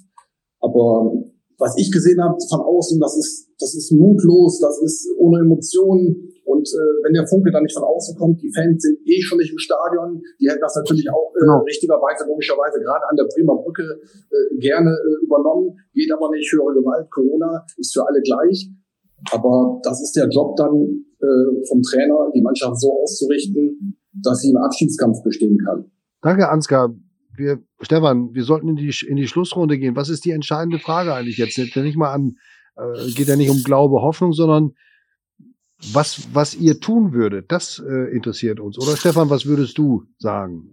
Aber was ich gesehen habe von außen, das ist, das ist mutlos, das ist ohne Emotionen. Und äh, wenn der Funke dann nicht von außen kommt, die Fans sind eh schon nicht im Stadion, die hätten das natürlich auch äh, genau. richtigerweise, logischerweise gerade an der Bremer Brücke äh, gerne äh, übernommen. Geht aber nicht, höhere Gewalt, Corona ist für alle gleich. Aber das ist der Job dann äh, vom Trainer, die Mannschaft so auszurichten, dass sie im Abschiedskampf bestehen kann. Danke, Ansgar. Wir, Stefan, wir sollten in die, in die Schlussrunde gehen. Was ist die entscheidende Frage eigentlich jetzt? Geht ja nicht mal an, äh, geht ja nicht um Glaube, Hoffnung, sondern was, was ihr tun würdet, das äh, interessiert uns. Oder Stefan, was würdest du sagen?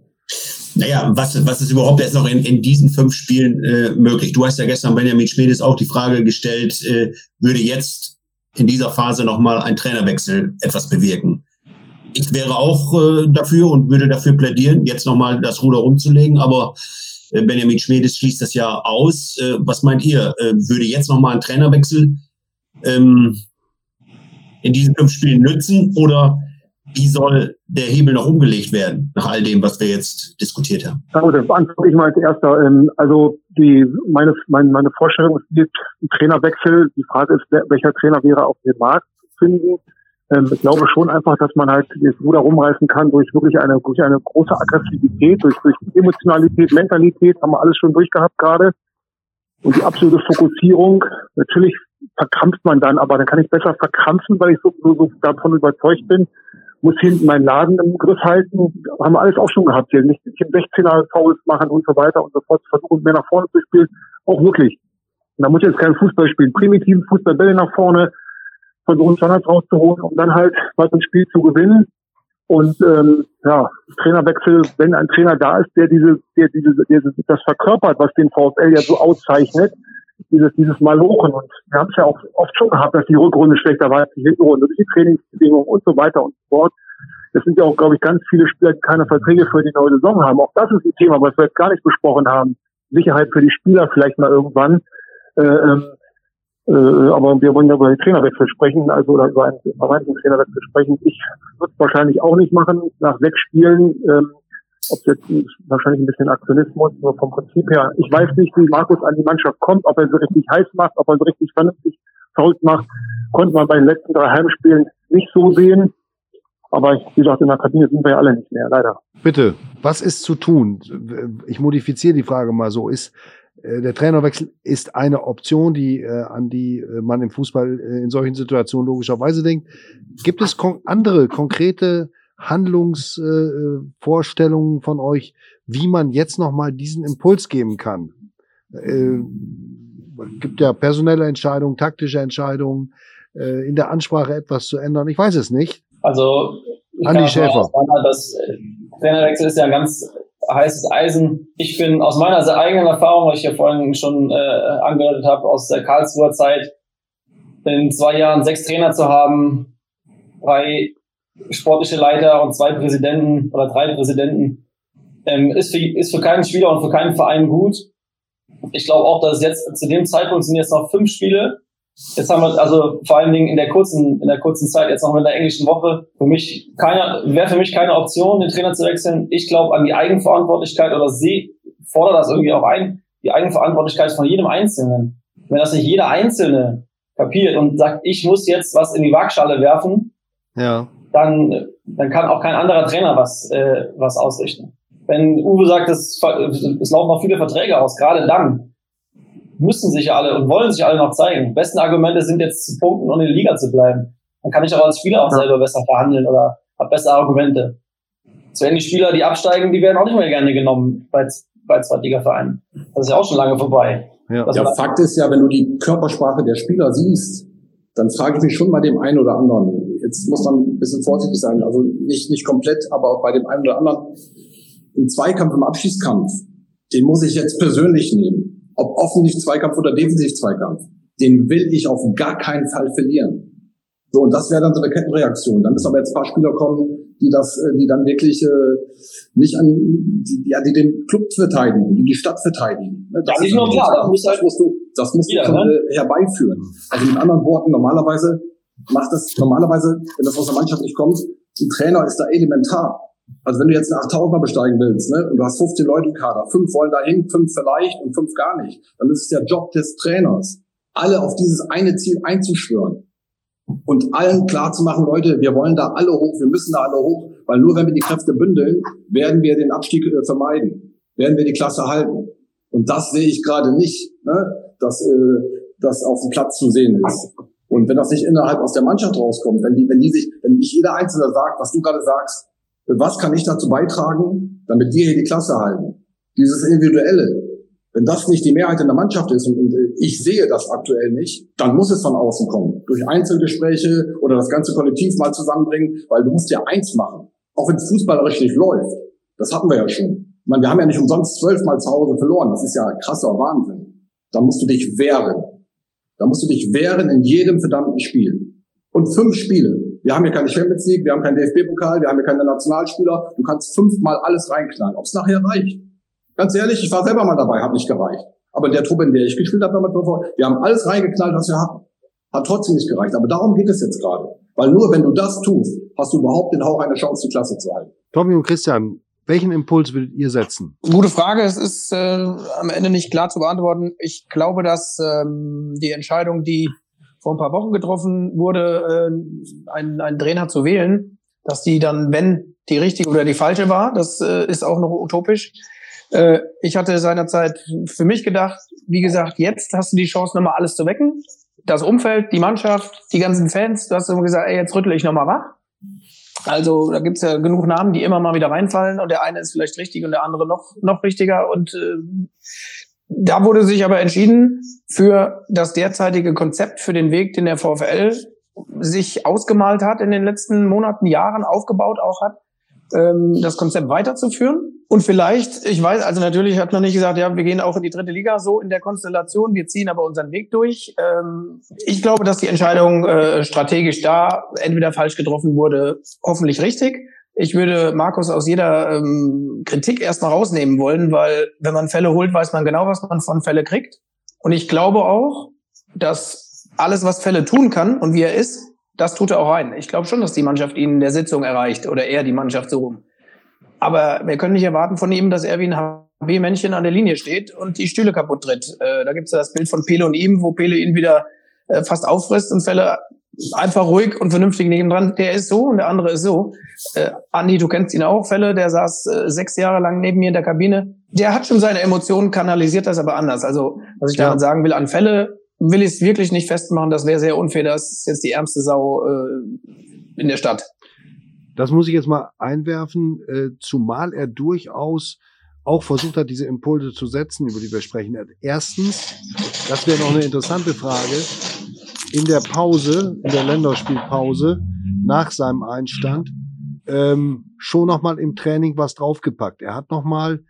Naja, was, was ist überhaupt jetzt noch in, in diesen fünf Spielen äh, möglich? Du hast ja gestern Benjamin Schmedes auch die Frage gestellt, äh, würde jetzt in dieser Phase nochmal ein Trainerwechsel etwas bewirken. Ich wäre auch äh, dafür und würde dafür plädieren, jetzt nochmal das Ruder umzulegen, aber äh, Benjamin Schmedes schließt das ja aus. Äh, was meint ihr? Äh, würde jetzt nochmal ein Trainerwechsel ähm, in diesen fünf Spielen nützen oder wie soll der Hebel noch umgelegt werden, nach all dem, was wir jetzt diskutiert haben? Ja, gut, das beantworte ich mal als erster. Ähm, also die, meine, meine, meine Vorstellung ist, ein Trainerwechsel. Die Frage ist, welcher Trainer wäre auf dem Markt zu finden. Ähm, ich glaube schon einfach, dass man halt das Ruder rumreißen kann durch wirklich eine, durch eine große Aggressivität, durch, durch Emotionalität, Mentalität, haben wir alles schon durchgehabt gerade. Und die absolute Fokussierung. Natürlich verkrampft man dann, aber dann kann ich besser verkrampfen, weil ich so, so, so davon überzeugt bin, muss hinten meinen Laden im Griff halten. Haben wir alles auch schon gehabt hier. Nicht, im 16er Fouls machen und so weiter und so fort. Versuchen mehr nach vorne zu spielen. Auch wirklich. Und da muss ich jetzt keinen Fußball spielen. Primitiven Fußballbälle nach vorne, versuchen Standards rauszuholen, um dann halt was im Spiel zu gewinnen. Und ähm, ja, Trainerwechsel, wenn ein Trainer da ist, der diese, der diese, der das verkörpert, was den VfL ja so auszeichnet, dieses, dieses Malochen. Und wir haben es ja auch oft schon gehabt, dass die Rückrunde schlechter war als die Hinrunde, die Trainingsbedingungen und so weiter und so fort. Es sind ja auch, glaube ich, ganz viele Spieler, die keine Verträge für die neue Saison haben. Auch das ist ein Thema, was wir jetzt gar nicht besprochen haben. Sicherheit für die Spieler vielleicht mal irgendwann. Äh, ähm, äh, aber wir wollen ja über den Trainerwechsel sprechen, also oder über einen erweiterten Trainerwechsel sprechen. Ich würde es wahrscheinlich auch nicht machen. Nach sechs Spielen ähm, ob jetzt wahrscheinlich ein bisschen Aktionismus, nur vom Prinzip her. Ich weiß nicht, wie Markus an die Mannschaft kommt, ob er sie richtig heiß macht, ob er sie richtig vernünftig faul macht. Konnte man bei den letzten drei Heimspielen nicht so sehen. Aber wie gesagt, in der Kabine sind wir ja alle nicht mehr, leider. Bitte, was ist zu tun? Ich modifiziere die Frage mal so. Ist äh, der Trainerwechsel ist eine Option, die äh, an die äh, man im Fußball äh, in solchen Situationen logischerweise denkt. Gibt es kon andere konkrete Handlungsvorstellungen äh, von euch, wie man jetzt nochmal diesen Impuls geben kann. Äh, gibt ja personelle Entscheidungen, taktische Entscheidungen, äh, in der Ansprache etwas zu ändern. Ich weiß es nicht. Also Andi Schäfer. Das äh, Trainerwechsel ist ja ein ganz heißes Eisen. Ich bin aus meiner eigenen Erfahrung, was ich ja vorhin schon äh, angedeutet habe, aus der Karlsruher Zeit, in zwei Jahren sechs Trainer zu haben, drei sportliche Leiter und zwei Präsidenten oder drei Präsidenten, ähm, ist, für, ist für keinen Spieler und für keinen Verein gut. Ich glaube auch, dass jetzt zu dem Zeitpunkt sind jetzt noch fünf Spiele Jetzt haben wir also vor allen Dingen in der kurzen, in der kurzen Zeit, jetzt noch mit der englischen Woche, für mich keine, wäre für mich keine Option, den Trainer zu wechseln. Ich glaube an die Eigenverantwortlichkeit oder sehe, fordere das irgendwie auch ein, die Eigenverantwortlichkeit von jedem Einzelnen. Wenn das nicht jeder Einzelne kapiert und sagt, ich muss jetzt was in die Waagschale werfen, ja. Dann, dann kann auch kein anderer Trainer was, äh, was ausrichten. Wenn Uwe sagt, es, es laufen noch viele Verträge aus, gerade dann, müssen sich alle und wollen sich alle noch zeigen. Die besten Argumente sind jetzt zu punkten und in der Liga zu bleiben. Dann kann ich auch als Spieler auch selber besser verhandeln oder habe bessere Argumente. So werden die Spieler, die absteigen, die werden auch nicht mehr gerne genommen bei, bei Zweitligavereinen. Das ist ja auch schon lange vorbei. Ja. ja, Fakt ist ja, wenn du die Körpersprache der Spieler siehst, dann frage ich mich schon bei dem einen oder anderen. Jetzt muss man ein bisschen vorsichtig sein, also nicht, nicht komplett, aber auch bei dem einen oder anderen. Im Zweikampf, im Abschießkampf, den muss ich jetzt persönlich nehmen ob offensiv Zweikampf oder defensiv Zweikampf, den will ich auf gar keinen Fall verlieren. So, und das wäre dann so eine Kettenreaktion. Dann müssen aber jetzt ein paar Spieler kommen, die das, äh, die dann wirklich äh, nicht an, die, ja, die den Club verteidigen, die die Stadt verteidigen. Ne, das, das ist noch klar, das, muss, das musst du, das musst ja, du ne? Herbeiführen. Also mit anderen Worten, normalerweise macht das, normalerweise, wenn das aus der Mannschaft nicht kommt, ein Trainer ist da elementar. Also wenn du jetzt eine 8000er besteigen willst, ne, und du hast 15 Leute im Kader, fünf wollen dahin, fünf vielleicht und fünf gar nicht, dann ist es der Job des Trainers, alle auf dieses eine Ziel einzuschwören und allen klar zu machen, Leute, wir wollen da alle hoch, wir müssen da alle hoch, weil nur wenn wir die Kräfte bündeln, werden wir den Abstieg äh, vermeiden, werden wir die Klasse halten. Und das sehe ich gerade nicht, ne, dass äh, das auf dem Platz zu sehen ist. Und wenn das nicht innerhalb aus der Mannschaft rauskommt, wenn die, wenn die sich, wenn nicht jeder Einzelne sagt, was du gerade sagst, was kann ich dazu beitragen, damit wir hier die Klasse halten? Dieses Individuelle. Wenn das nicht die Mehrheit in der Mannschaft ist und, und ich sehe das aktuell nicht, dann muss es von außen kommen. Durch Einzelgespräche oder das ganze Kollektiv mal zusammenbringen, weil du musst ja eins machen. Auch wenn Fußball richtig läuft. Das hatten wir ja schon. Ich meine, wir haben ja nicht umsonst zwölfmal zu Hause verloren. Das ist ja krasser Wahnsinn. Da musst du dich wehren. Da musst du dich wehren in jedem verdammten Spiel. Und fünf Spiele. Wir haben hier keine Champions League, wir haben keinen DFB-Pokal, wir haben hier keine Nationalspieler. Du kannst fünfmal alles reinknallen, ob es nachher reicht. Ganz ehrlich, ich war selber mal dabei, hat nicht gereicht. Aber in der Truppe, in der ich gespielt habe, wir haben alles reingeknallt, was wir hatten. Hat trotzdem nicht gereicht. Aber darum geht es jetzt gerade. Weil nur wenn du das tust, hast du überhaupt den Hauch einer Chance, die Klasse zu halten. Tommy und Christian, welchen Impuls würdet ihr setzen? Gute Frage. Es ist äh, am Ende nicht klar zu beantworten. Ich glaube, dass ähm, die Entscheidung, die vor ein paar Wochen getroffen wurde, äh, einen, einen Trainer zu wählen, dass die dann, wenn die richtige oder die falsche war, das äh, ist auch noch utopisch. Äh, ich hatte seinerzeit für mich gedacht, wie gesagt, jetzt hast du die Chance, nochmal alles zu wecken. Das Umfeld, die Mannschaft, die ganzen Fans, du hast immer gesagt, ey, jetzt rüttel ich nochmal wach. Also da gibt's ja genug Namen, die immer mal wieder reinfallen und der eine ist vielleicht richtig und der andere noch, noch richtiger. Und äh, da wurde sich aber entschieden für das derzeitige Konzept, für den Weg, den der VfL sich ausgemalt hat in den letzten Monaten, Jahren aufgebaut auch hat, ähm, das Konzept weiterzuführen. Und vielleicht, ich weiß, also natürlich hat man nicht gesagt, ja, wir gehen auch in die dritte Liga so in der Konstellation, wir ziehen aber unseren Weg durch. Ähm, ich glaube, dass die Entscheidung äh, strategisch da entweder falsch getroffen wurde, hoffentlich richtig. Ich würde Markus aus jeder ähm, Kritik erstmal rausnehmen wollen, weil wenn man Fälle holt, weiß man genau, was man von Fälle kriegt. Und ich glaube auch, dass alles, was Fälle tun kann und wie er ist, das tut er auch rein. Ich glaube schon, dass die Mannschaft ihn in der Sitzung erreicht oder er die Mannschaft so rum. Aber wir können nicht erwarten von ihm, dass er wie ein HB-Männchen an der Linie steht und die Stühle kaputt tritt. Äh, da gibt es ja das Bild von Pele und ihm, wo Pele ihn wieder äh, fast auffrisst und Fälle einfach ruhig und vernünftig nebendran. Der ist so und der andere ist so. Äh, Andi, du kennst ihn auch, Fälle, der saß äh, sechs Jahre lang neben mir in der Kabine. Der hat schon seine Emotionen, kanalisiert das aber anders. Also, was ich ja. damit sagen will, an Fälle will ich es wirklich nicht festmachen. Das wäre sehr unfair. Das ist jetzt die ärmste Sau äh, in der Stadt. Das muss ich jetzt mal einwerfen, äh, zumal er durchaus auch versucht hat, diese Impulse zu setzen, über die wir sprechen. Erstens, das wäre noch eine interessante Frage, in der Pause, in der Länderspielpause, nach seinem Einstand ähm, schon nochmal im Training was draufgepackt. Er hat nochmal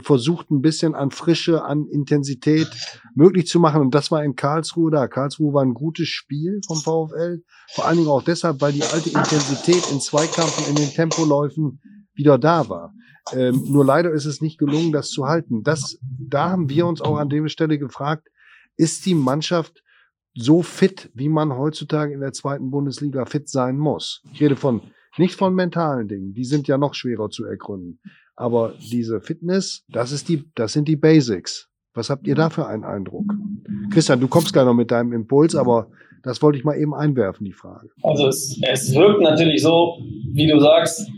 versucht, ein bisschen an Frische, an Intensität möglich zu machen. Und das war in Karlsruhe da. Karlsruhe war ein gutes Spiel vom VfL. Vor allen Dingen auch deshalb, weil die alte Intensität in Zweikampfen, in den Tempoläufen wieder da war. Ähm, nur leider ist es nicht gelungen, das zu halten. Das, da haben wir uns auch an der Stelle gefragt, ist die Mannschaft so fit, wie man heutzutage in der zweiten Bundesliga fit sein muss? Ich rede von nicht von mentalen Dingen, die sind ja noch schwerer zu ergründen. Aber diese Fitness, das ist die, das sind die Basics. Was habt ihr da für einen Eindruck? Christian, du kommst gleich noch mit deinem Impuls, aber das wollte ich mal eben einwerfen, die Frage. Also es, es wirkt natürlich so, wie du sagst,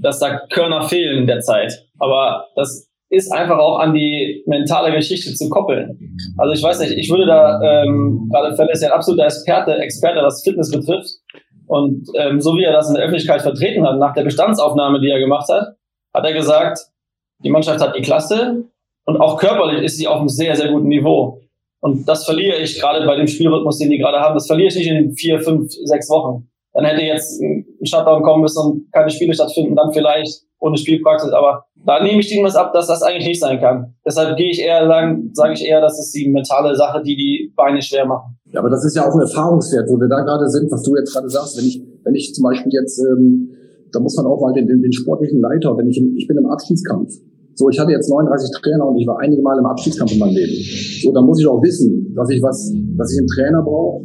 dass da Körner fehlen in der Zeit. Aber das ist einfach auch an die mentale Geschichte zu koppeln. Also ich weiß nicht, ich würde da, ähm, gerade Fell ist ja ein absoluter Experte, Experte, was Fitness betrifft. Und ähm, so wie er das in der Öffentlichkeit vertreten hat, nach der Bestandsaufnahme, die er gemacht hat, hat er gesagt, die Mannschaft hat die Klasse und auch körperlich ist sie auf einem sehr, sehr guten Niveau. Und das verliere ich gerade bei dem Spielrhythmus, den die gerade haben. Das verliere ich nicht in vier, fünf, sechs Wochen. Dann hätte jetzt ein Shutdown kommen müssen und keine Spiele stattfinden, dann vielleicht ohne Spielpraxis. Aber da nehme ich denen was ab, dass das eigentlich nicht sein kann. Deshalb gehe ich eher sagen, sage ich eher, das ist die mentale Sache, die die Beine schwer machen. Ja, aber das ist ja auch ein Erfahrungswert, wo wir da gerade sind, was du jetzt gerade sagst. Wenn ich, wenn ich zum Beispiel jetzt, ähm, da muss man auch mal den, den, den sportlichen Leiter, wenn ich, im, ich bin im Abschiedskampf. So, ich hatte jetzt 39 Trainer und ich war einige Mal im Abschiedskampf in meinem Leben. So, da muss ich auch wissen, dass ich was, dass ich einen Trainer brauche,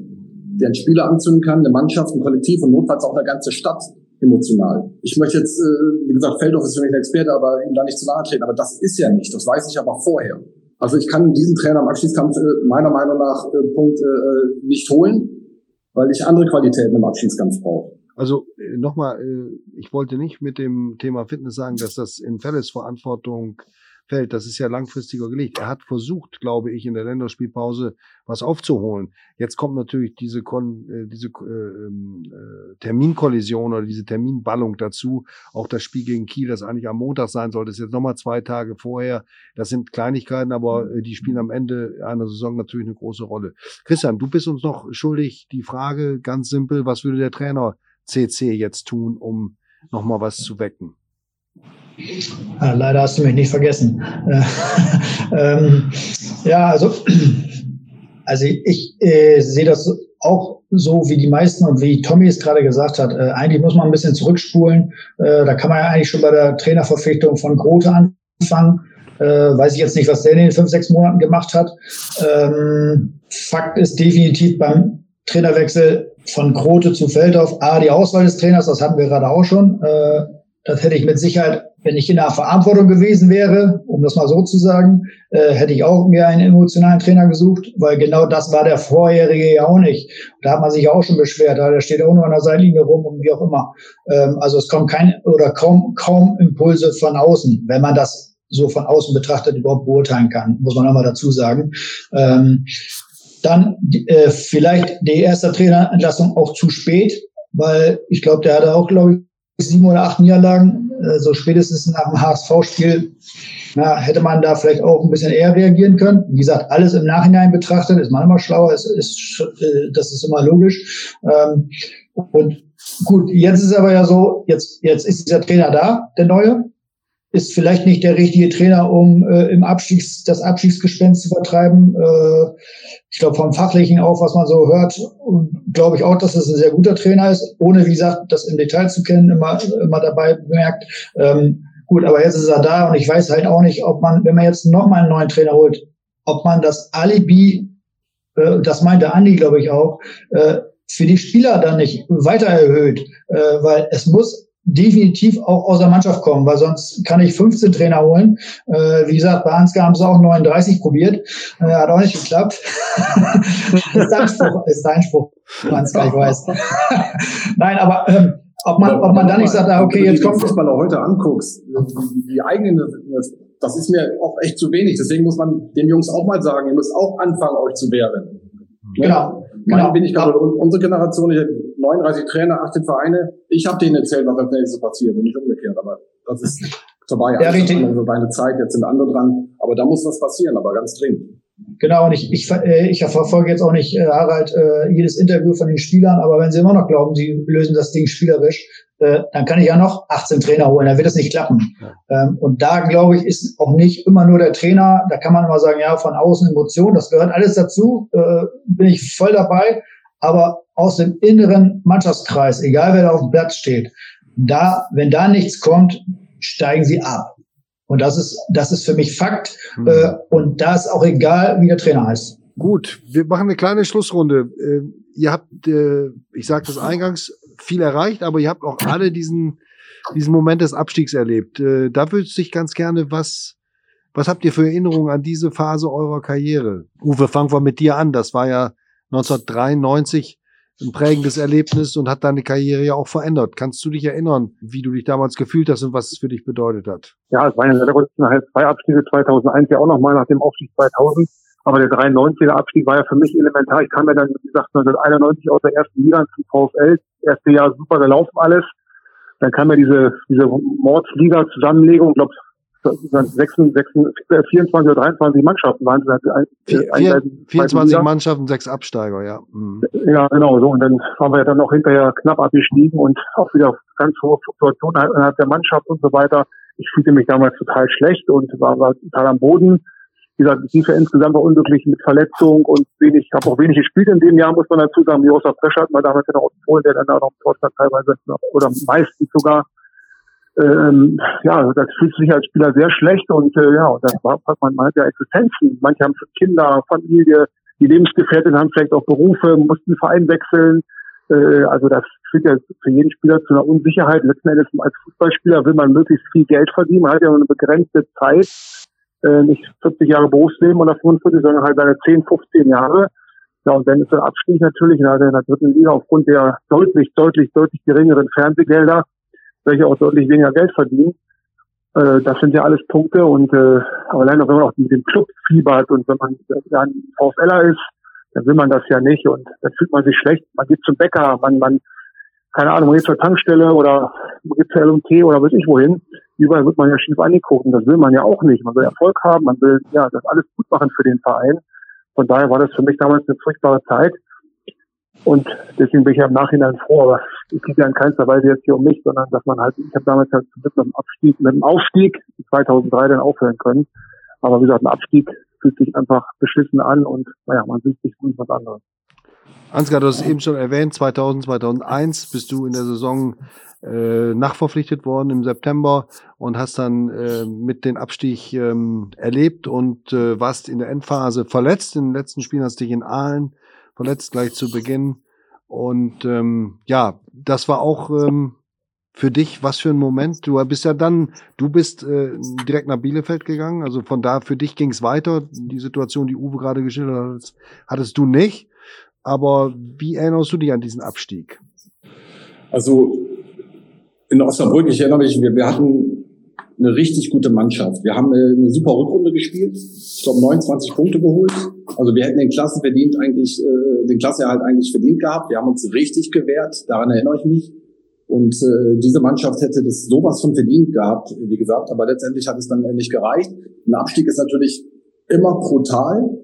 der einen Spieler anzünden kann, eine Mannschaft, ein Kollektiv und notfalls auch eine ganze Stadt emotional. Ich möchte jetzt, äh, wie gesagt, Feldhoff ist für mich ein Experte, aber ihm da nicht zu nahe treten. Aber das ist ja nicht. Das weiß ich aber vorher. Also ich kann diesen Trainer im Abschiedskampf äh, meiner Meinung nach äh, Punkt äh, nicht holen, weil ich andere Qualitäten im Abschiedskampf brauche. Also äh, nochmal, äh, ich wollte nicht mit dem Thema Fitness sagen, dass das in Felles Verantwortung fällt. Das ist ja langfristiger gelegt. Er hat versucht, glaube ich, in der Länderspielpause was aufzuholen. Jetzt kommt natürlich diese, Kon äh, diese äh, ähm, äh, Terminkollision oder diese Terminballung dazu. Auch das Spiel gegen Kiel, das eigentlich am Montag sein sollte, ist jetzt nochmal zwei Tage vorher. Das sind Kleinigkeiten, aber die spielen am Ende einer Saison natürlich eine große Rolle. Christian, du bist uns noch schuldig die Frage, ganz simpel, was würde der Trainer CC jetzt tun, um nochmal was zu wecken? Ja, leider hast du mich nicht vergessen. ähm, ja, also, also ich äh, sehe das auch so wie die meisten und wie Tommy es gerade gesagt hat. Äh, eigentlich muss man ein bisschen zurückspulen. Äh, da kann man ja eigentlich schon bei der Trainerverpflichtung von Grote anfangen. Äh, weiß ich jetzt nicht, was der in den fünf, sechs Monaten gemacht hat. Ähm, Fakt ist definitiv beim Trainerwechsel von Grote zu Feldhoff, A, die Auswahl des Trainers, das hatten wir gerade auch schon. Äh, das hätte ich mit Sicherheit, wenn ich in der Verantwortung gewesen wäre, um das mal so zu sagen, äh, hätte ich auch mir einen emotionalen Trainer gesucht, weil genau das war der vorherige ja auch nicht. Da hat man sich auch schon beschwert, da steht auch nur an der Seitenlinie rum und wie auch immer. Ähm, also es kommen kein oder kaum, kaum Impulse von außen, wenn man das so von außen betrachtet überhaupt beurteilen kann, muss man auch mal dazu sagen. Ähm, dann äh, vielleicht die erste Trainerentlassung auch zu spät, weil ich glaube, der hatte auch, glaube ich, sieben oder acht Niederlagen, so spätestens nach dem HSV-Spiel, hätte man da vielleicht auch ein bisschen eher reagieren können. Wie gesagt, alles im Nachhinein betrachtet ist man immer schlauer, ist, ist, äh, das ist immer logisch. Ähm, und gut, jetzt ist aber ja so, jetzt, jetzt ist dieser Trainer da, der neue, ist vielleicht nicht der richtige Trainer, um äh, im Abstiegs, das Abstiegsgespenst zu vertreiben. Äh, ich glaube, vom Fachlichen auch, was man so hört, glaube ich auch, dass es ein sehr guter Trainer ist, ohne, wie gesagt, das im Detail zu kennen, immer, immer dabei bemerkt. Ähm, gut, aber jetzt ist er da und ich weiß halt auch nicht, ob man, wenn man jetzt nochmal einen neuen Trainer holt, ob man das Alibi, äh, das meinte Andi, glaube ich auch, äh, für die Spieler dann nicht weiter erhöht, äh, weil es muss definitiv auch aus der Mannschaft kommen, weil sonst kann ich 15 Trainer holen. Äh, wie gesagt, bei Ansgar haben sie auch 39 probiert. Äh, hat auch nicht geklappt. ist dein Spruch, ist dein Spruch, Ansgar, ich weiß. Nein, aber ähm, ob man, ob man dann nicht sagt, ah, okay, jetzt kommt. Wenn du Fußballer heute anguckst, die, eigenen, das ist mir auch echt zu wenig. Deswegen muss man den Jungs auch mal sagen, ihr müsst auch anfangen, euch zu wehren. Genau. Meine genau. bin ich gerade, unsere Generation, ich 39 Trainer, 18 Vereine. Ich habe denen erzählt, was als nächstes passiert und nicht umgekehrt. Aber das ist vorbei. Ja, richtig. Also deine Zeit, jetzt sind andere dran. Aber da muss was passieren, aber ganz dringend. Genau, und ich, ich, äh, ich verfolge jetzt auch nicht, äh, Harald, äh, jedes Interview von den Spielern, aber wenn sie immer noch glauben, sie lösen das Ding spielerisch, äh, dann kann ich ja noch 18 Trainer holen, dann wird das nicht klappen. Ja. Ähm, und da, glaube ich, ist auch nicht immer nur der Trainer, da kann man immer sagen, ja, von außen Emotionen, das gehört alles dazu, äh, bin ich voll dabei, aber aus dem inneren Mannschaftskreis, egal wer da auf dem Platz steht, da, wenn da nichts kommt, steigen sie ab. Und das ist, das ist für mich Fakt. Mhm. Äh, und da ist auch egal, wie der Trainer heißt. Gut, wir machen eine kleine Schlussrunde. Äh, ihr habt, äh, ich sagte es eingangs, viel erreicht, aber ihr habt auch alle diesen, diesen Moment des Abstiegs erlebt. Äh, da wüsste ich ganz gerne, was, was habt ihr für Erinnerungen an diese Phase eurer Karriere? Uwe, fangen wir mit dir an. Das war ja 1993 ein prägendes Erlebnis und hat deine Karriere ja auch verändert. Kannst du dich erinnern, wie du dich damals gefühlt hast und was es für dich bedeutet hat? Ja, es waren ja nachher zwei Abstiege 2001 ja auch nochmal nach dem Aufstieg 2000. Aber der 93er Abstieg war ja für mich elementar. Ich kam ja dann, wie gesagt, 1991 aus der ersten Liga zum VfL. Erste Jahr super gelaufen alles. Dann kam ja diese, diese Mordsliga-Zusammenlegung, glaube 26, 24 oder 23 Mannschaften waren es. Halt, äh, 24 Mannschaften, sechs Absteiger, ja. Mhm. Ja, genau so. Und dann waren wir ja dann noch hinterher knapp abgestiegen und auch wieder ganz hohe Fluktuationen innerhalb der Mannschaft und so weiter. Ich fühlte mich damals total schlecht und war, war total am Boden. Wie gesagt, die Tiefe insgesamt war unglücklich mit Verletzung und wenig, habe auch wenig gespielt in dem Jahr, muss man dazu sagen. Josef Prescher hat man damals ja noch empfohlen, der dann auch noch im Torstand teilweise, oder meistens sogar ähm, ja, das fühlt sich als Spieler sehr schlecht und äh, ja, das war, man, man hat ja Existenzen. Manche haben Kinder, Familie, die Lebensgefährtin haben vielleicht auch Berufe, mussten Verein wechseln. Äh, also das führt ja für jeden Spieler zu einer Unsicherheit. Letzten Endes als Fußballspieler will man möglichst viel Geld verdienen, man hat ja nur eine begrenzte Zeit, äh, nicht 40 Jahre Berufsleben oder 45, sondern halt seine 10, 15 Jahre. Ja, und dann ist der Abstieg natürlich in der dritten Liga aufgrund der deutlich, deutlich, deutlich geringeren Fernsehgelder welche auch deutlich weniger Geld verdienen. Äh, das sind ja alles Punkte und äh, aber allein auch wenn man auch mit dem Club fiebert und wenn man ein VfLer ist, dann will man das ja nicht und dann fühlt man sich schlecht. Man geht zum Bäcker, man, man, keine Ahnung, man geht zur Tankstelle oder man geht zur L&T oder weiß ich wohin. Überall wird man ja schief angeguckt und das will man ja auch nicht. Man will Erfolg haben, man will ja das alles gut machen für den Verein. Von daher war das für mich damals eine furchtbare Zeit. Und deswegen bin ich ja im Nachhinein froh, aber es geht ja in keinster Weise jetzt hier um mich, sondern dass man halt, ich habe damals halt mit dem Abstieg, mit dem Aufstieg 2003 dann aufhören können. Aber wie gesagt, ein Abstieg fühlt sich einfach beschissen an und naja, man sieht sich gut was anderes. Ansgar, du hast es eben schon erwähnt, 2000, 2001 bist du in der Saison äh, nachverpflichtet worden im September und hast dann äh, mit den Abstieg ähm, erlebt und äh, warst in der Endphase verletzt. In den letzten Spielen hast du dich in Aalen verletzt gleich zu Beginn. Und ähm, ja, das war auch ähm, für dich was für ein Moment. Du bist ja dann, du bist äh, direkt nach Bielefeld gegangen. Also von da für dich ging es weiter. Die Situation, die Uwe gerade geschildert hat, hattest du nicht. Aber wie erinnerst du dich an diesen Abstieg? Also in Osnabrück, ich erinnere mich, wir, wir hatten eine richtig gute Mannschaft. Wir haben eine super Rückrunde gespielt. Ich glaube 29 Punkte geholt. Also wir hätten den Klassen verdient eigentlich, äh, den Klassenerhalt eigentlich verdient gehabt. Wir haben uns richtig gewehrt. Daran erinnere ich mich. Und äh, diese Mannschaft hätte das sowas von verdient gehabt, wie gesagt. Aber letztendlich hat es dann nicht gereicht. Ein Abstieg ist natürlich immer brutal,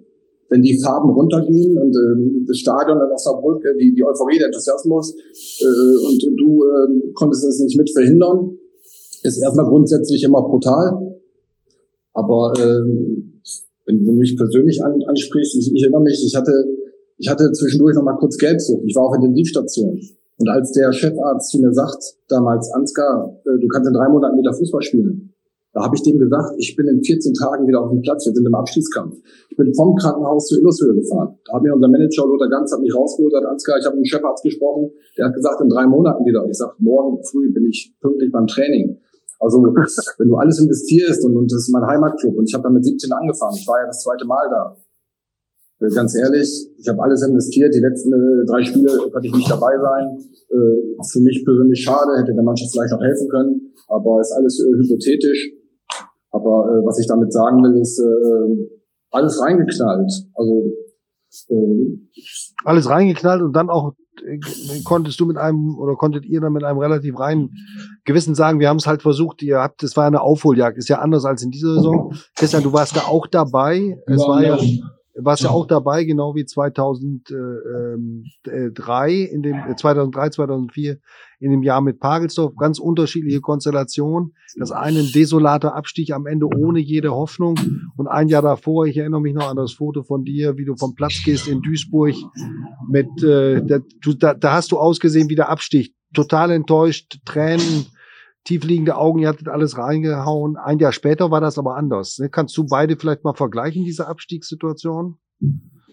wenn die Farben runtergehen und äh, das Stadion in Osnabrück, äh, die, die Euphorie, der Enthusiasmus äh, und du äh, konntest es nicht mit verhindern ist erstmal grundsätzlich immer brutal. Aber ähm, wenn du mich persönlich an, ansprichst, ich, ich erinnere mich, ich hatte, ich hatte zwischendurch noch mal kurz Gelbsucht. Ich war auf Intensivstation. Und als der Chefarzt zu mir sagt, damals, Ansgar, äh, du kannst in drei Monaten wieder Fußball spielen, da habe ich dem gesagt, ich bin in 14 Tagen wieder auf dem Platz, wir sind im Abschließkampf. Ich bin vom Krankenhaus zur Illushöhe gefahren. Da hat mir unser Manager Lothar Ganz hat mich rausgeholt, hat Ansgar, ich habe mit dem Chefarzt gesprochen, der hat gesagt, in drei Monaten wieder. Ich sage, morgen früh bin ich pünktlich beim Training. Also wenn du alles investierst und, und das ist mein Heimatclub und ich habe da mit 17 angefangen, ich war ja das zweite Mal da. Äh, ganz ehrlich, ich habe alles investiert, die letzten äh, drei Spiele konnte ich nicht dabei sein. Äh, für mich persönlich schade, hätte der Mannschaft vielleicht noch helfen können, aber ist alles äh, hypothetisch. Aber äh, was ich damit sagen will, ist äh, alles reingeknallt. Also alles reingeknallt und dann auch äh, konntest du mit einem oder konntet ihr dann mit einem relativ reinen Gewissen sagen, wir haben es halt versucht, ihr habt, das war eine Aufholjagd, ist ja anders als in dieser Saison. Christian, du warst da auch dabei. Es war ja, warst ja auch dabei, genau wie 2003 in dem äh, 2003, 2004 in dem Jahr mit Pagelsdorf. Ganz unterschiedliche Konstellationen. Das eine ein desolater Abstieg am Ende ohne jede Hoffnung. Und ein Jahr davor, ich erinnere mich noch an das Foto von dir, wie du vom Platz gehst in Duisburg mit, äh, da, da hast du ausgesehen wie der Abstieg. Total enttäuscht, Tränen, tiefliegende Augen, ihr hattet alles reingehauen. Ein Jahr später war das aber anders. Ne? Kannst du beide vielleicht mal vergleichen, diese Abstiegssituation?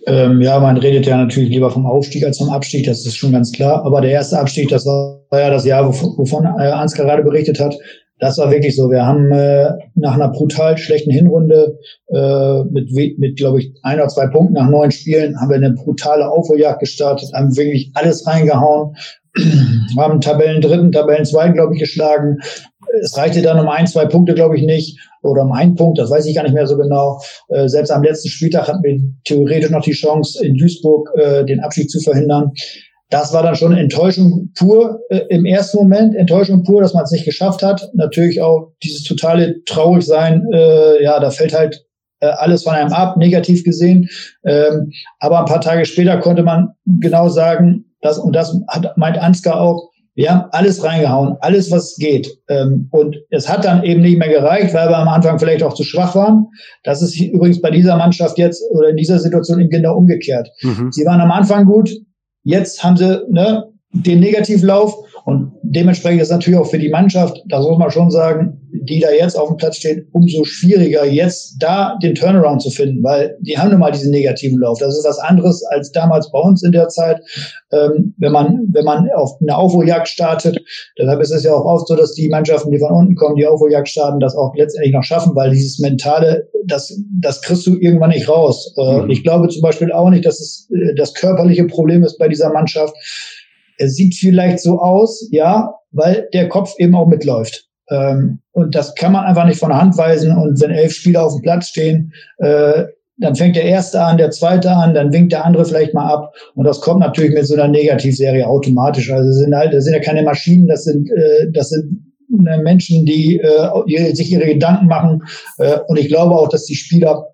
Ähm, ja, man redet ja natürlich lieber vom Aufstieg als vom Abstieg, das ist schon ganz klar. Aber der erste Abstieg, das war ja das Jahr, wovon, wovon äh, Ansgar gerade berichtet hat. Das war wirklich so. Wir haben äh, nach einer brutal schlechten Hinrunde äh, mit, mit glaube ich, ein oder zwei Punkten nach neun Spielen haben wir eine brutale Aufholjagd gestartet, haben wirklich alles reingehauen, haben Tabellen dritten, Tabellen zweiten, glaube ich, geschlagen. Es reichte dann um ein, zwei Punkte, glaube ich, nicht. Oder um einen Punkt, das weiß ich gar nicht mehr so genau. Äh, selbst am letzten Spieltag hatten wir theoretisch noch die Chance, in Duisburg äh, den Abschied zu verhindern. Das war dann schon Enttäuschung pur äh, im ersten Moment, Enttäuschung pur, dass man es nicht geschafft hat. Natürlich auch dieses totale Traurigsein, äh, ja, da fällt halt äh, alles von einem ab, negativ gesehen. Ähm, aber ein paar Tage später konnte man genau sagen, das, und das hat, meint Ansgar auch, wir haben alles reingehauen, alles, was geht. Ähm, und es hat dann eben nicht mehr gereicht, weil wir am Anfang vielleicht auch zu schwach waren. Das ist übrigens bei dieser Mannschaft jetzt oder in dieser Situation eben genau umgekehrt. Mhm. Sie waren am Anfang gut, jetzt haben sie ne, den Negativlauf und dementsprechend ist natürlich auch für die Mannschaft, da muss man schon sagen, die da jetzt auf dem Platz steht, umso schwieriger, jetzt da den Turnaround zu finden, weil die haben nun mal diesen negativen Lauf. Das ist was anderes als damals bei uns in der Zeit, ähm, wenn man, wenn man auf eine Aufholjagd startet. Deshalb ist es ja auch oft so, dass die Mannschaften, die von unten kommen, die Aufholjagd starten, das auch letztendlich noch schaffen, weil dieses mentale, das, das kriegst du irgendwann nicht raus. Äh, mhm. Ich glaube zum Beispiel auch nicht, dass es äh, das körperliche Problem ist bei dieser Mannschaft. Es sieht vielleicht so aus, ja, weil der Kopf eben auch mitläuft. Ähm, und das kann man einfach nicht von der Hand weisen. Und wenn elf Spieler auf dem Platz stehen, äh, dann fängt der erste an, der zweite an, dann winkt der andere vielleicht mal ab. Und das kommt natürlich mit so einer Negativserie automatisch. Also das sind halt, das sind ja keine Maschinen, das sind, äh, das sind äh, Menschen, die äh, sich ihre Gedanken machen. Äh, und ich glaube auch, dass die Spieler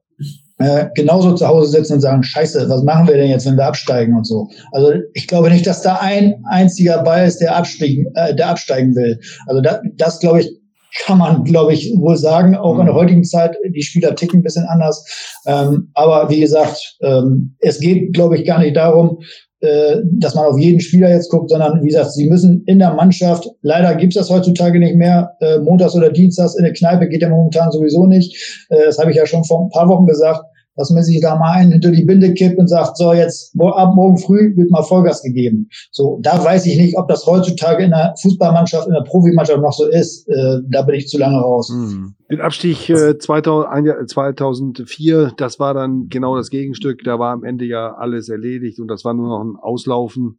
äh, genauso zu Hause sitzen und sagen, scheiße, was machen wir denn jetzt, wenn wir absteigen und so. Also ich glaube nicht, dass da ein einziger Ball ist, der absteigen, äh, der absteigen will. Also da, das glaube ich, kann man, glaube ich, wohl sagen, auch in der mhm. heutigen Zeit, die Spieler ticken ein bisschen anders. Ähm, aber wie gesagt, ähm, es geht, glaube ich, gar nicht darum, äh, dass man auf jeden Spieler jetzt guckt, sondern wie gesagt, sie müssen in der Mannschaft, leider gibt's das heutzutage nicht mehr, äh, montags oder dienstags in der Kneipe geht ja momentan sowieso nicht. Äh, das habe ich ja schon vor ein paar Wochen gesagt dass man sich da mal einen hinter die Binde kippt und sagt, so jetzt ab morgen früh wird mal Vollgas gegeben. So, da weiß ich nicht, ob das heutzutage in der Fußballmannschaft, in der Profimannschaft noch so ist. Äh, da bin ich zu lange raus. Hm. Den Abstieg äh, 2000, 2004, das war dann genau das Gegenstück. Da war am Ende ja alles erledigt und das war nur noch ein Auslaufen.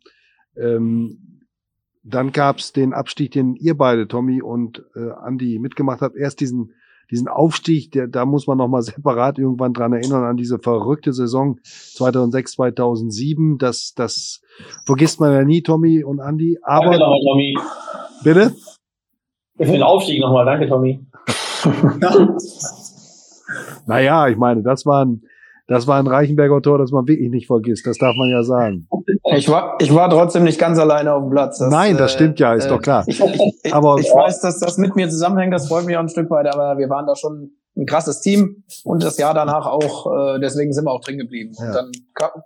Ähm, dann gab's den Abstieg, den ihr beide, Tommy und äh, Andy, mitgemacht habt. Erst diesen diesen Aufstieg, der, da muss man nochmal separat irgendwann dran erinnern, an diese verrückte Saison 2006, 2007. Das, das vergisst man ja nie, Tommy und Andy. Aber, danke nochmal, Tommy. Bitte? Für den Aufstieg nochmal. Danke, Tommy. naja, ich meine, das waren, das war ein Reichenberger Tor, das man wirklich nicht vergisst. Das darf man ja sagen. Ich war, ich war trotzdem nicht ganz alleine auf dem Platz. Das, Nein, das stimmt ja, ist äh, doch klar. Ich, ich, aber ich weiß, dass das mit mir zusammenhängt. Das freut mich auch ein Stück weit. Aber wir waren da schon ein krasses Team und das Jahr danach auch. Äh, deswegen sind wir auch drin geblieben. Ja. Und dann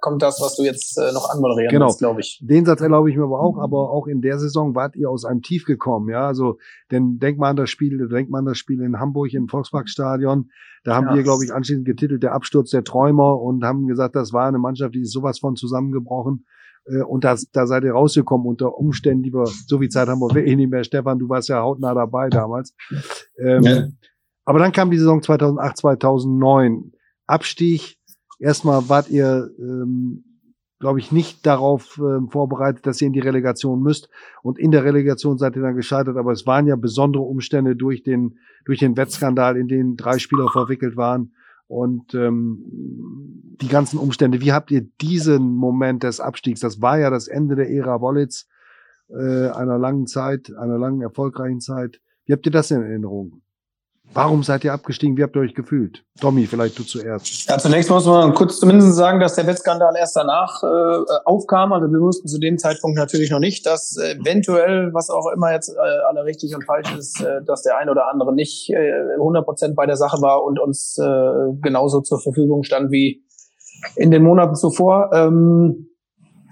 kommt das, was du jetzt äh, noch anmoderieren genau. glaube ich. Den Satz erlaube ich mir aber auch. Aber auch in der Saison wart ihr aus einem Tief gekommen. Ja, also denn denk mal an das Spiel, denk mal an das Spiel in Hamburg im Volksparkstadion. Da haben ja. wir, glaube ich, anschließend getitelt der Absturz der Träumer und haben gesagt, das war eine Mannschaft, die ist sowas von zusammengebrochen. Äh, und da, da seid ihr rausgekommen unter Umständen, die wir, so viel Zeit haben wir wirklich nicht mehr. Stefan, du warst ja hautnah dabei damals. Ähm, ja. Aber dann kam die Saison 2008, 2009. Abstieg. Erstmal wart ihr, ähm, glaube ich, nicht darauf äh, vorbereitet, dass ihr in die Relegation müsst. Und in der Relegation seid ihr dann gescheitert. Aber es waren ja besondere Umstände durch den, durch den Wettskandal, in den drei Spieler verwickelt waren. Und ähm, die ganzen Umstände. Wie habt ihr diesen Moment des Abstiegs? Das war ja das Ende der Ära Wollitz, äh, einer langen Zeit, einer langen erfolgreichen Zeit. Wie habt ihr das in Erinnerung? Warum seid ihr abgestiegen? Wie habt ihr euch gefühlt? Tommy, vielleicht du zuerst. Ja, zunächst muss man kurz zumindest sagen, dass der Wettskandal erst danach äh, aufkam. Also wir wussten zu dem Zeitpunkt natürlich noch nicht, dass eventuell, was auch immer jetzt äh, alle richtig und falsch ist, äh, dass der ein oder andere nicht äh, 100% bei der Sache war und uns äh, genauso zur Verfügung stand wie in den Monaten zuvor. Ähm,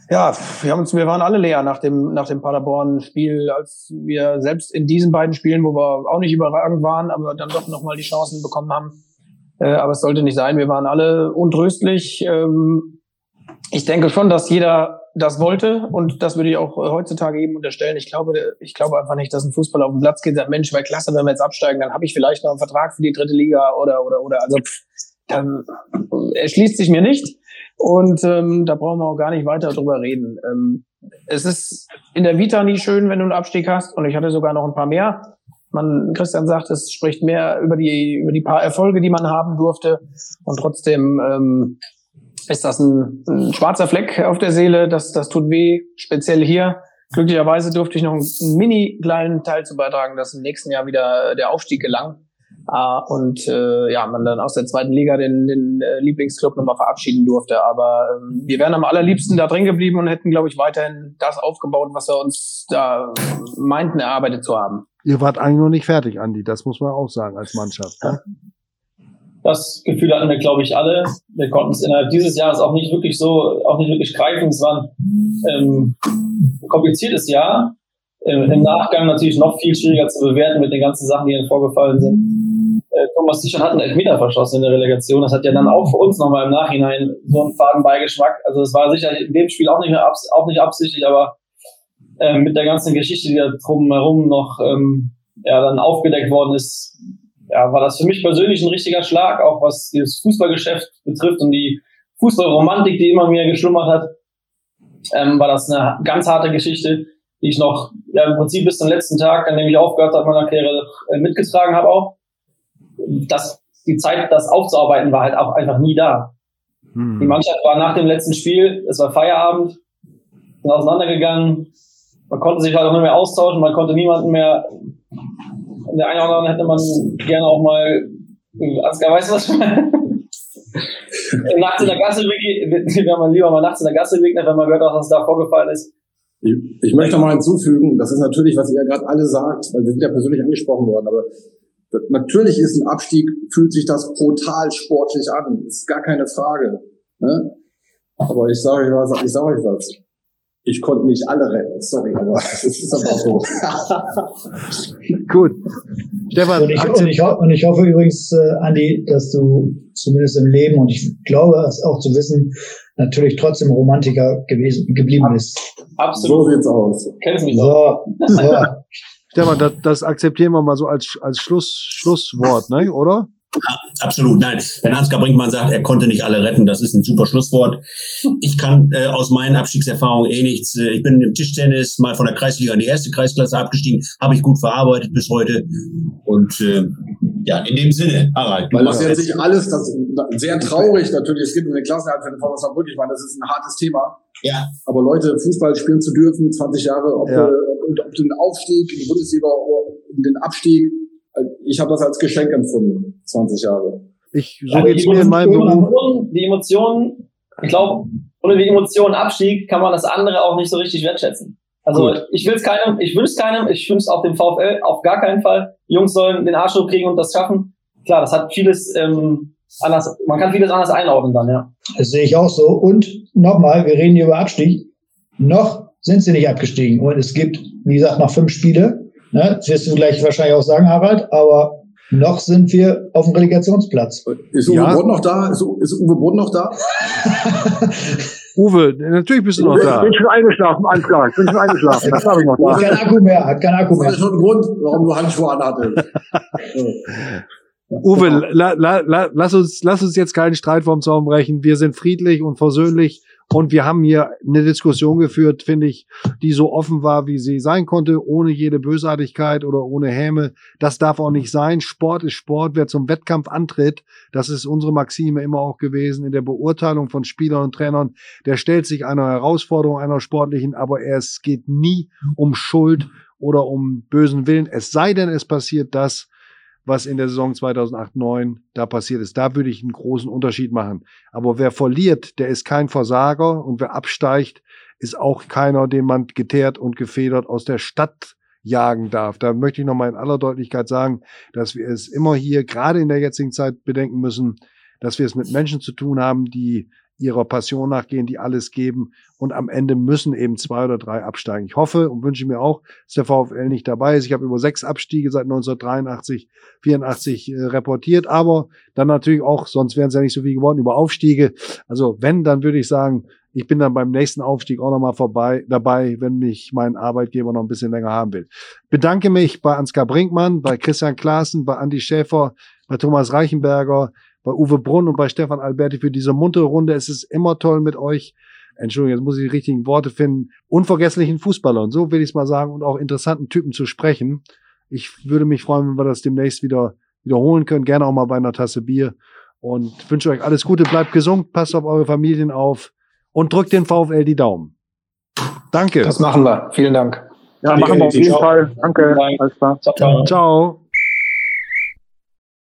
ja, wir haben uns, wir waren alle leer nach dem, nach dem Paderborn-Spiel, als wir selbst in diesen beiden Spielen, wo wir auch nicht überragend waren, aber dann doch nochmal die Chancen bekommen haben. Äh, aber es sollte nicht sein. Wir waren alle untröstlich. Ähm, ich denke schon, dass jeder das wollte und das würde ich auch heutzutage eben unterstellen. Ich glaube, ich glaube einfach nicht, dass ein Fußballer auf den Platz geht sagt, Mensch, wäre klasse, wenn wir jetzt absteigen, dann habe ich vielleicht noch einen Vertrag für die dritte Liga oder oder oder. Also ähm, erschließt sich mir nicht. Und ähm, da brauchen wir auch gar nicht weiter drüber reden. Ähm, es ist in der Vita nie schön, wenn du einen Abstieg hast. Und ich hatte sogar noch ein paar mehr. Man, Christian sagt, es spricht mehr über die, über die paar Erfolge, die man haben durfte. Und trotzdem ähm, ist das ein, ein schwarzer Fleck auf der Seele. Das, das tut weh, speziell hier. Glücklicherweise durfte ich noch einen, mini kleinen Teil zu beitragen, dass im nächsten Jahr wieder der Aufstieg gelang. Uh, und äh, ja, man dann aus der zweiten Liga den, den äh, Lieblingsclub nochmal verabschieden durfte. Aber ähm, wir wären am allerliebsten da drin geblieben und hätten, glaube ich, weiterhin das aufgebaut, was wir uns da meinten, erarbeitet zu haben. Ihr wart eigentlich noch nicht fertig, Andi, das muss man auch sagen als Mannschaft. Ne? Das Gefühl hatten wir, glaube ich, alle. Wir konnten es innerhalb dieses Jahres auch nicht wirklich so, auch nicht wirklich greifen. Es war ein ähm, kompliziertes Jahr. Im, Im Nachgang natürlich noch viel schwieriger zu bewerten mit den ganzen Sachen, die dann vorgefallen sind Thomas Sichern hat einen Elfmeter verschossen in der Relegation. Das hat ja dann auch für uns nochmal im Nachhinein so einen faden Beigeschmack. Also es war sicher in dem Spiel auch nicht mehr auch nicht absichtlich, aber äh, mit der ganzen Geschichte, die da drumherum noch ähm, ja, dann aufgedeckt worden ist, ja, war das für mich persönlich ein richtiger Schlag, auch was das Fußballgeschäft betrifft und die Fußballromantik, die immer mehr geschlummert hat, ähm, war das eine ganz harte Geschichte, die ich noch ja, im Prinzip bis zum letzten Tag, an dem ich aufgehört habe, meiner Karriere äh, mitgetragen habe auch das, die Zeit, das aufzuarbeiten, war halt auch einfach nie da. Hm. Die Mannschaft war nach dem letzten Spiel, es war Feierabend, sind auseinandergegangen, man konnte sich halt auch nicht mehr austauschen, man konnte niemanden mehr, in der einen oder anderen hätte man gerne auch mal, Ansgar, weißt du was? nachts in der Gasse wenn man lieber mal nachts in der Gasse begegnet, wenn man gehört hat, was da vorgefallen ist. Ich, ich möchte noch mal hinzufügen, das ist natürlich, was ihr ja gerade alle sagt, weil wir sind ja persönlich angesprochen worden, aber Natürlich ist ein Abstieg, fühlt sich das brutal sportlich an. Ist gar keine Frage. Ne? Aber ich sage euch was, ich sage euch was. Ich konnte nicht alle retten, sorry, aber es ist aber so. Gut. Stefan, und ich, und, ich, und ich hoffe übrigens, äh, Andi, dass du zumindest im Leben, und ich glaube es auch zu wissen, natürlich trotzdem Romantiker gewesen, geblieben bist. Absolut. So sieht's aus. Kennst mich so. so. Stefan, das, das akzeptieren wir mal so als, als Schluss, Schlusswort, ne? oder? Ja, absolut, nein. Wenn Ansgar Brinkmann sagt, er konnte nicht alle retten, das ist ein super Schlusswort. Ich kann äh, aus meinen Abstiegserfahrungen eh nichts. Äh, ich bin im Tischtennis mal von der Kreisliga in die erste Kreisklasse abgestiegen, habe ich gut verarbeitet bis heute. Und äh, ja, in dem Sinne, Harald. Weil das jetzt nicht alles, das sehr traurig natürlich, es gibt eine Klasse für den VfS Saarbrücken, ich meine, das ist ein hartes Thema. Ja. Aber Leute, Fußball spielen zu dürfen, 20 Jahre, ob, ja. ob, ob den Aufstieg in die Bundesliga oder den Abstieg, äh, ich habe das als Geschenk empfunden, 20 Jahre. Ich, so geht's mir in meinem Beruf. Die Emotionen, ich glaube, ohne die Emotionen Abstieg kann man das andere auch nicht so richtig wertschätzen. Also Gut. ich will es keinem, ich wünsche keinem, ich wünsche auch dem VfL auf gar keinen Fall. Die Jungs sollen den Arsch kriegen und das schaffen. Klar, das hat vieles ähm, anders, man kann vieles anders einordnen dann, ja. Das sehe ich auch so. Und nochmal, wir reden hier über Abstieg. Noch sind sie nicht abgestiegen. Und es gibt, wie gesagt, noch fünf Spiele. Ne? Das wirst du gleich wahrscheinlich auch sagen, Harald, aber noch sind wir auf dem Relegationsplatz. Ist Uwe ja. Boden noch da? Ist, ist Uwe Boden noch da? Uwe, natürlich bist du noch da. Ich bin schon eingeschlafen, alles klar. Ich bin schon eingeschlafen. Das habe ich noch da. Hat kein Akku mehr, hat kein Akku mehr. Das ist schon ein Grund, warum du Handschuhe anhattest. Uwe, la, la, la, lass, uns, lass uns jetzt keinen Streit vom Zaun brechen. Wir sind friedlich und versöhnlich und wir haben hier eine Diskussion geführt, finde ich, die so offen war, wie sie sein konnte, ohne jede Bösartigkeit oder ohne Häme. Das darf auch nicht sein. Sport ist Sport. Wer zum Wettkampf antritt, das ist unsere Maxime immer auch gewesen in der Beurteilung von Spielern und Trainern, der stellt sich einer Herausforderung, einer sportlichen, aber es geht nie um Schuld oder um bösen Willen. Es sei denn, es passiert das, was in der Saison 2008-9 da passiert ist. Da würde ich einen großen Unterschied machen. Aber wer verliert, der ist kein Versager und wer absteigt, ist auch keiner, den man geteert und gefedert aus der Stadt jagen darf. Da möchte ich nochmal in aller Deutlichkeit sagen, dass wir es immer hier, gerade in der jetzigen Zeit, bedenken müssen, dass wir es mit Menschen zu tun haben, die ihrer Passion nachgehen, die alles geben und am Ende müssen eben zwei oder drei absteigen. Ich hoffe und wünsche mir auch, dass der VfL nicht dabei ist. Ich habe über sechs Abstiege seit 1983, 84 äh, reportiert, aber dann natürlich auch, sonst wären es ja nicht so viel geworden, über Aufstiege. Also wenn, dann würde ich sagen, ich bin dann beim nächsten Aufstieg auch nochmal vorbei, dabei, wenn mich mein Arbeitgeber noch ein bisschen länger haben will. Bedanke mich bei Ansgar Brinkmann, bei Christian Klaassen, bei Andy Schäfer, bei Thomas Reichenberger, bei Uwe Brunn und bei Stefan Alberti für diese muntere Runde. Es ist immer toll mit euch. Entschuldigung, jetzt muss ich die richtigen Worte finden. Unvergesslichen Fußballer und so will ich es mal sagen und auch interessanten Typen zu sprechen. Ich würde mich freuen, wenn wir das demnächst wieder wiederholen können. Gerne auch mal bei einer Tasse Bier. Und wünsche euch alles Gute, bleibt gesund, passt auf eure Familien auf und drückt den VfL die Daumen. Danke. Das machen wir. Vielen Dank. Ja, machen wir auf jeden Fall. Danke. Alles klar. Ciao. Ciao.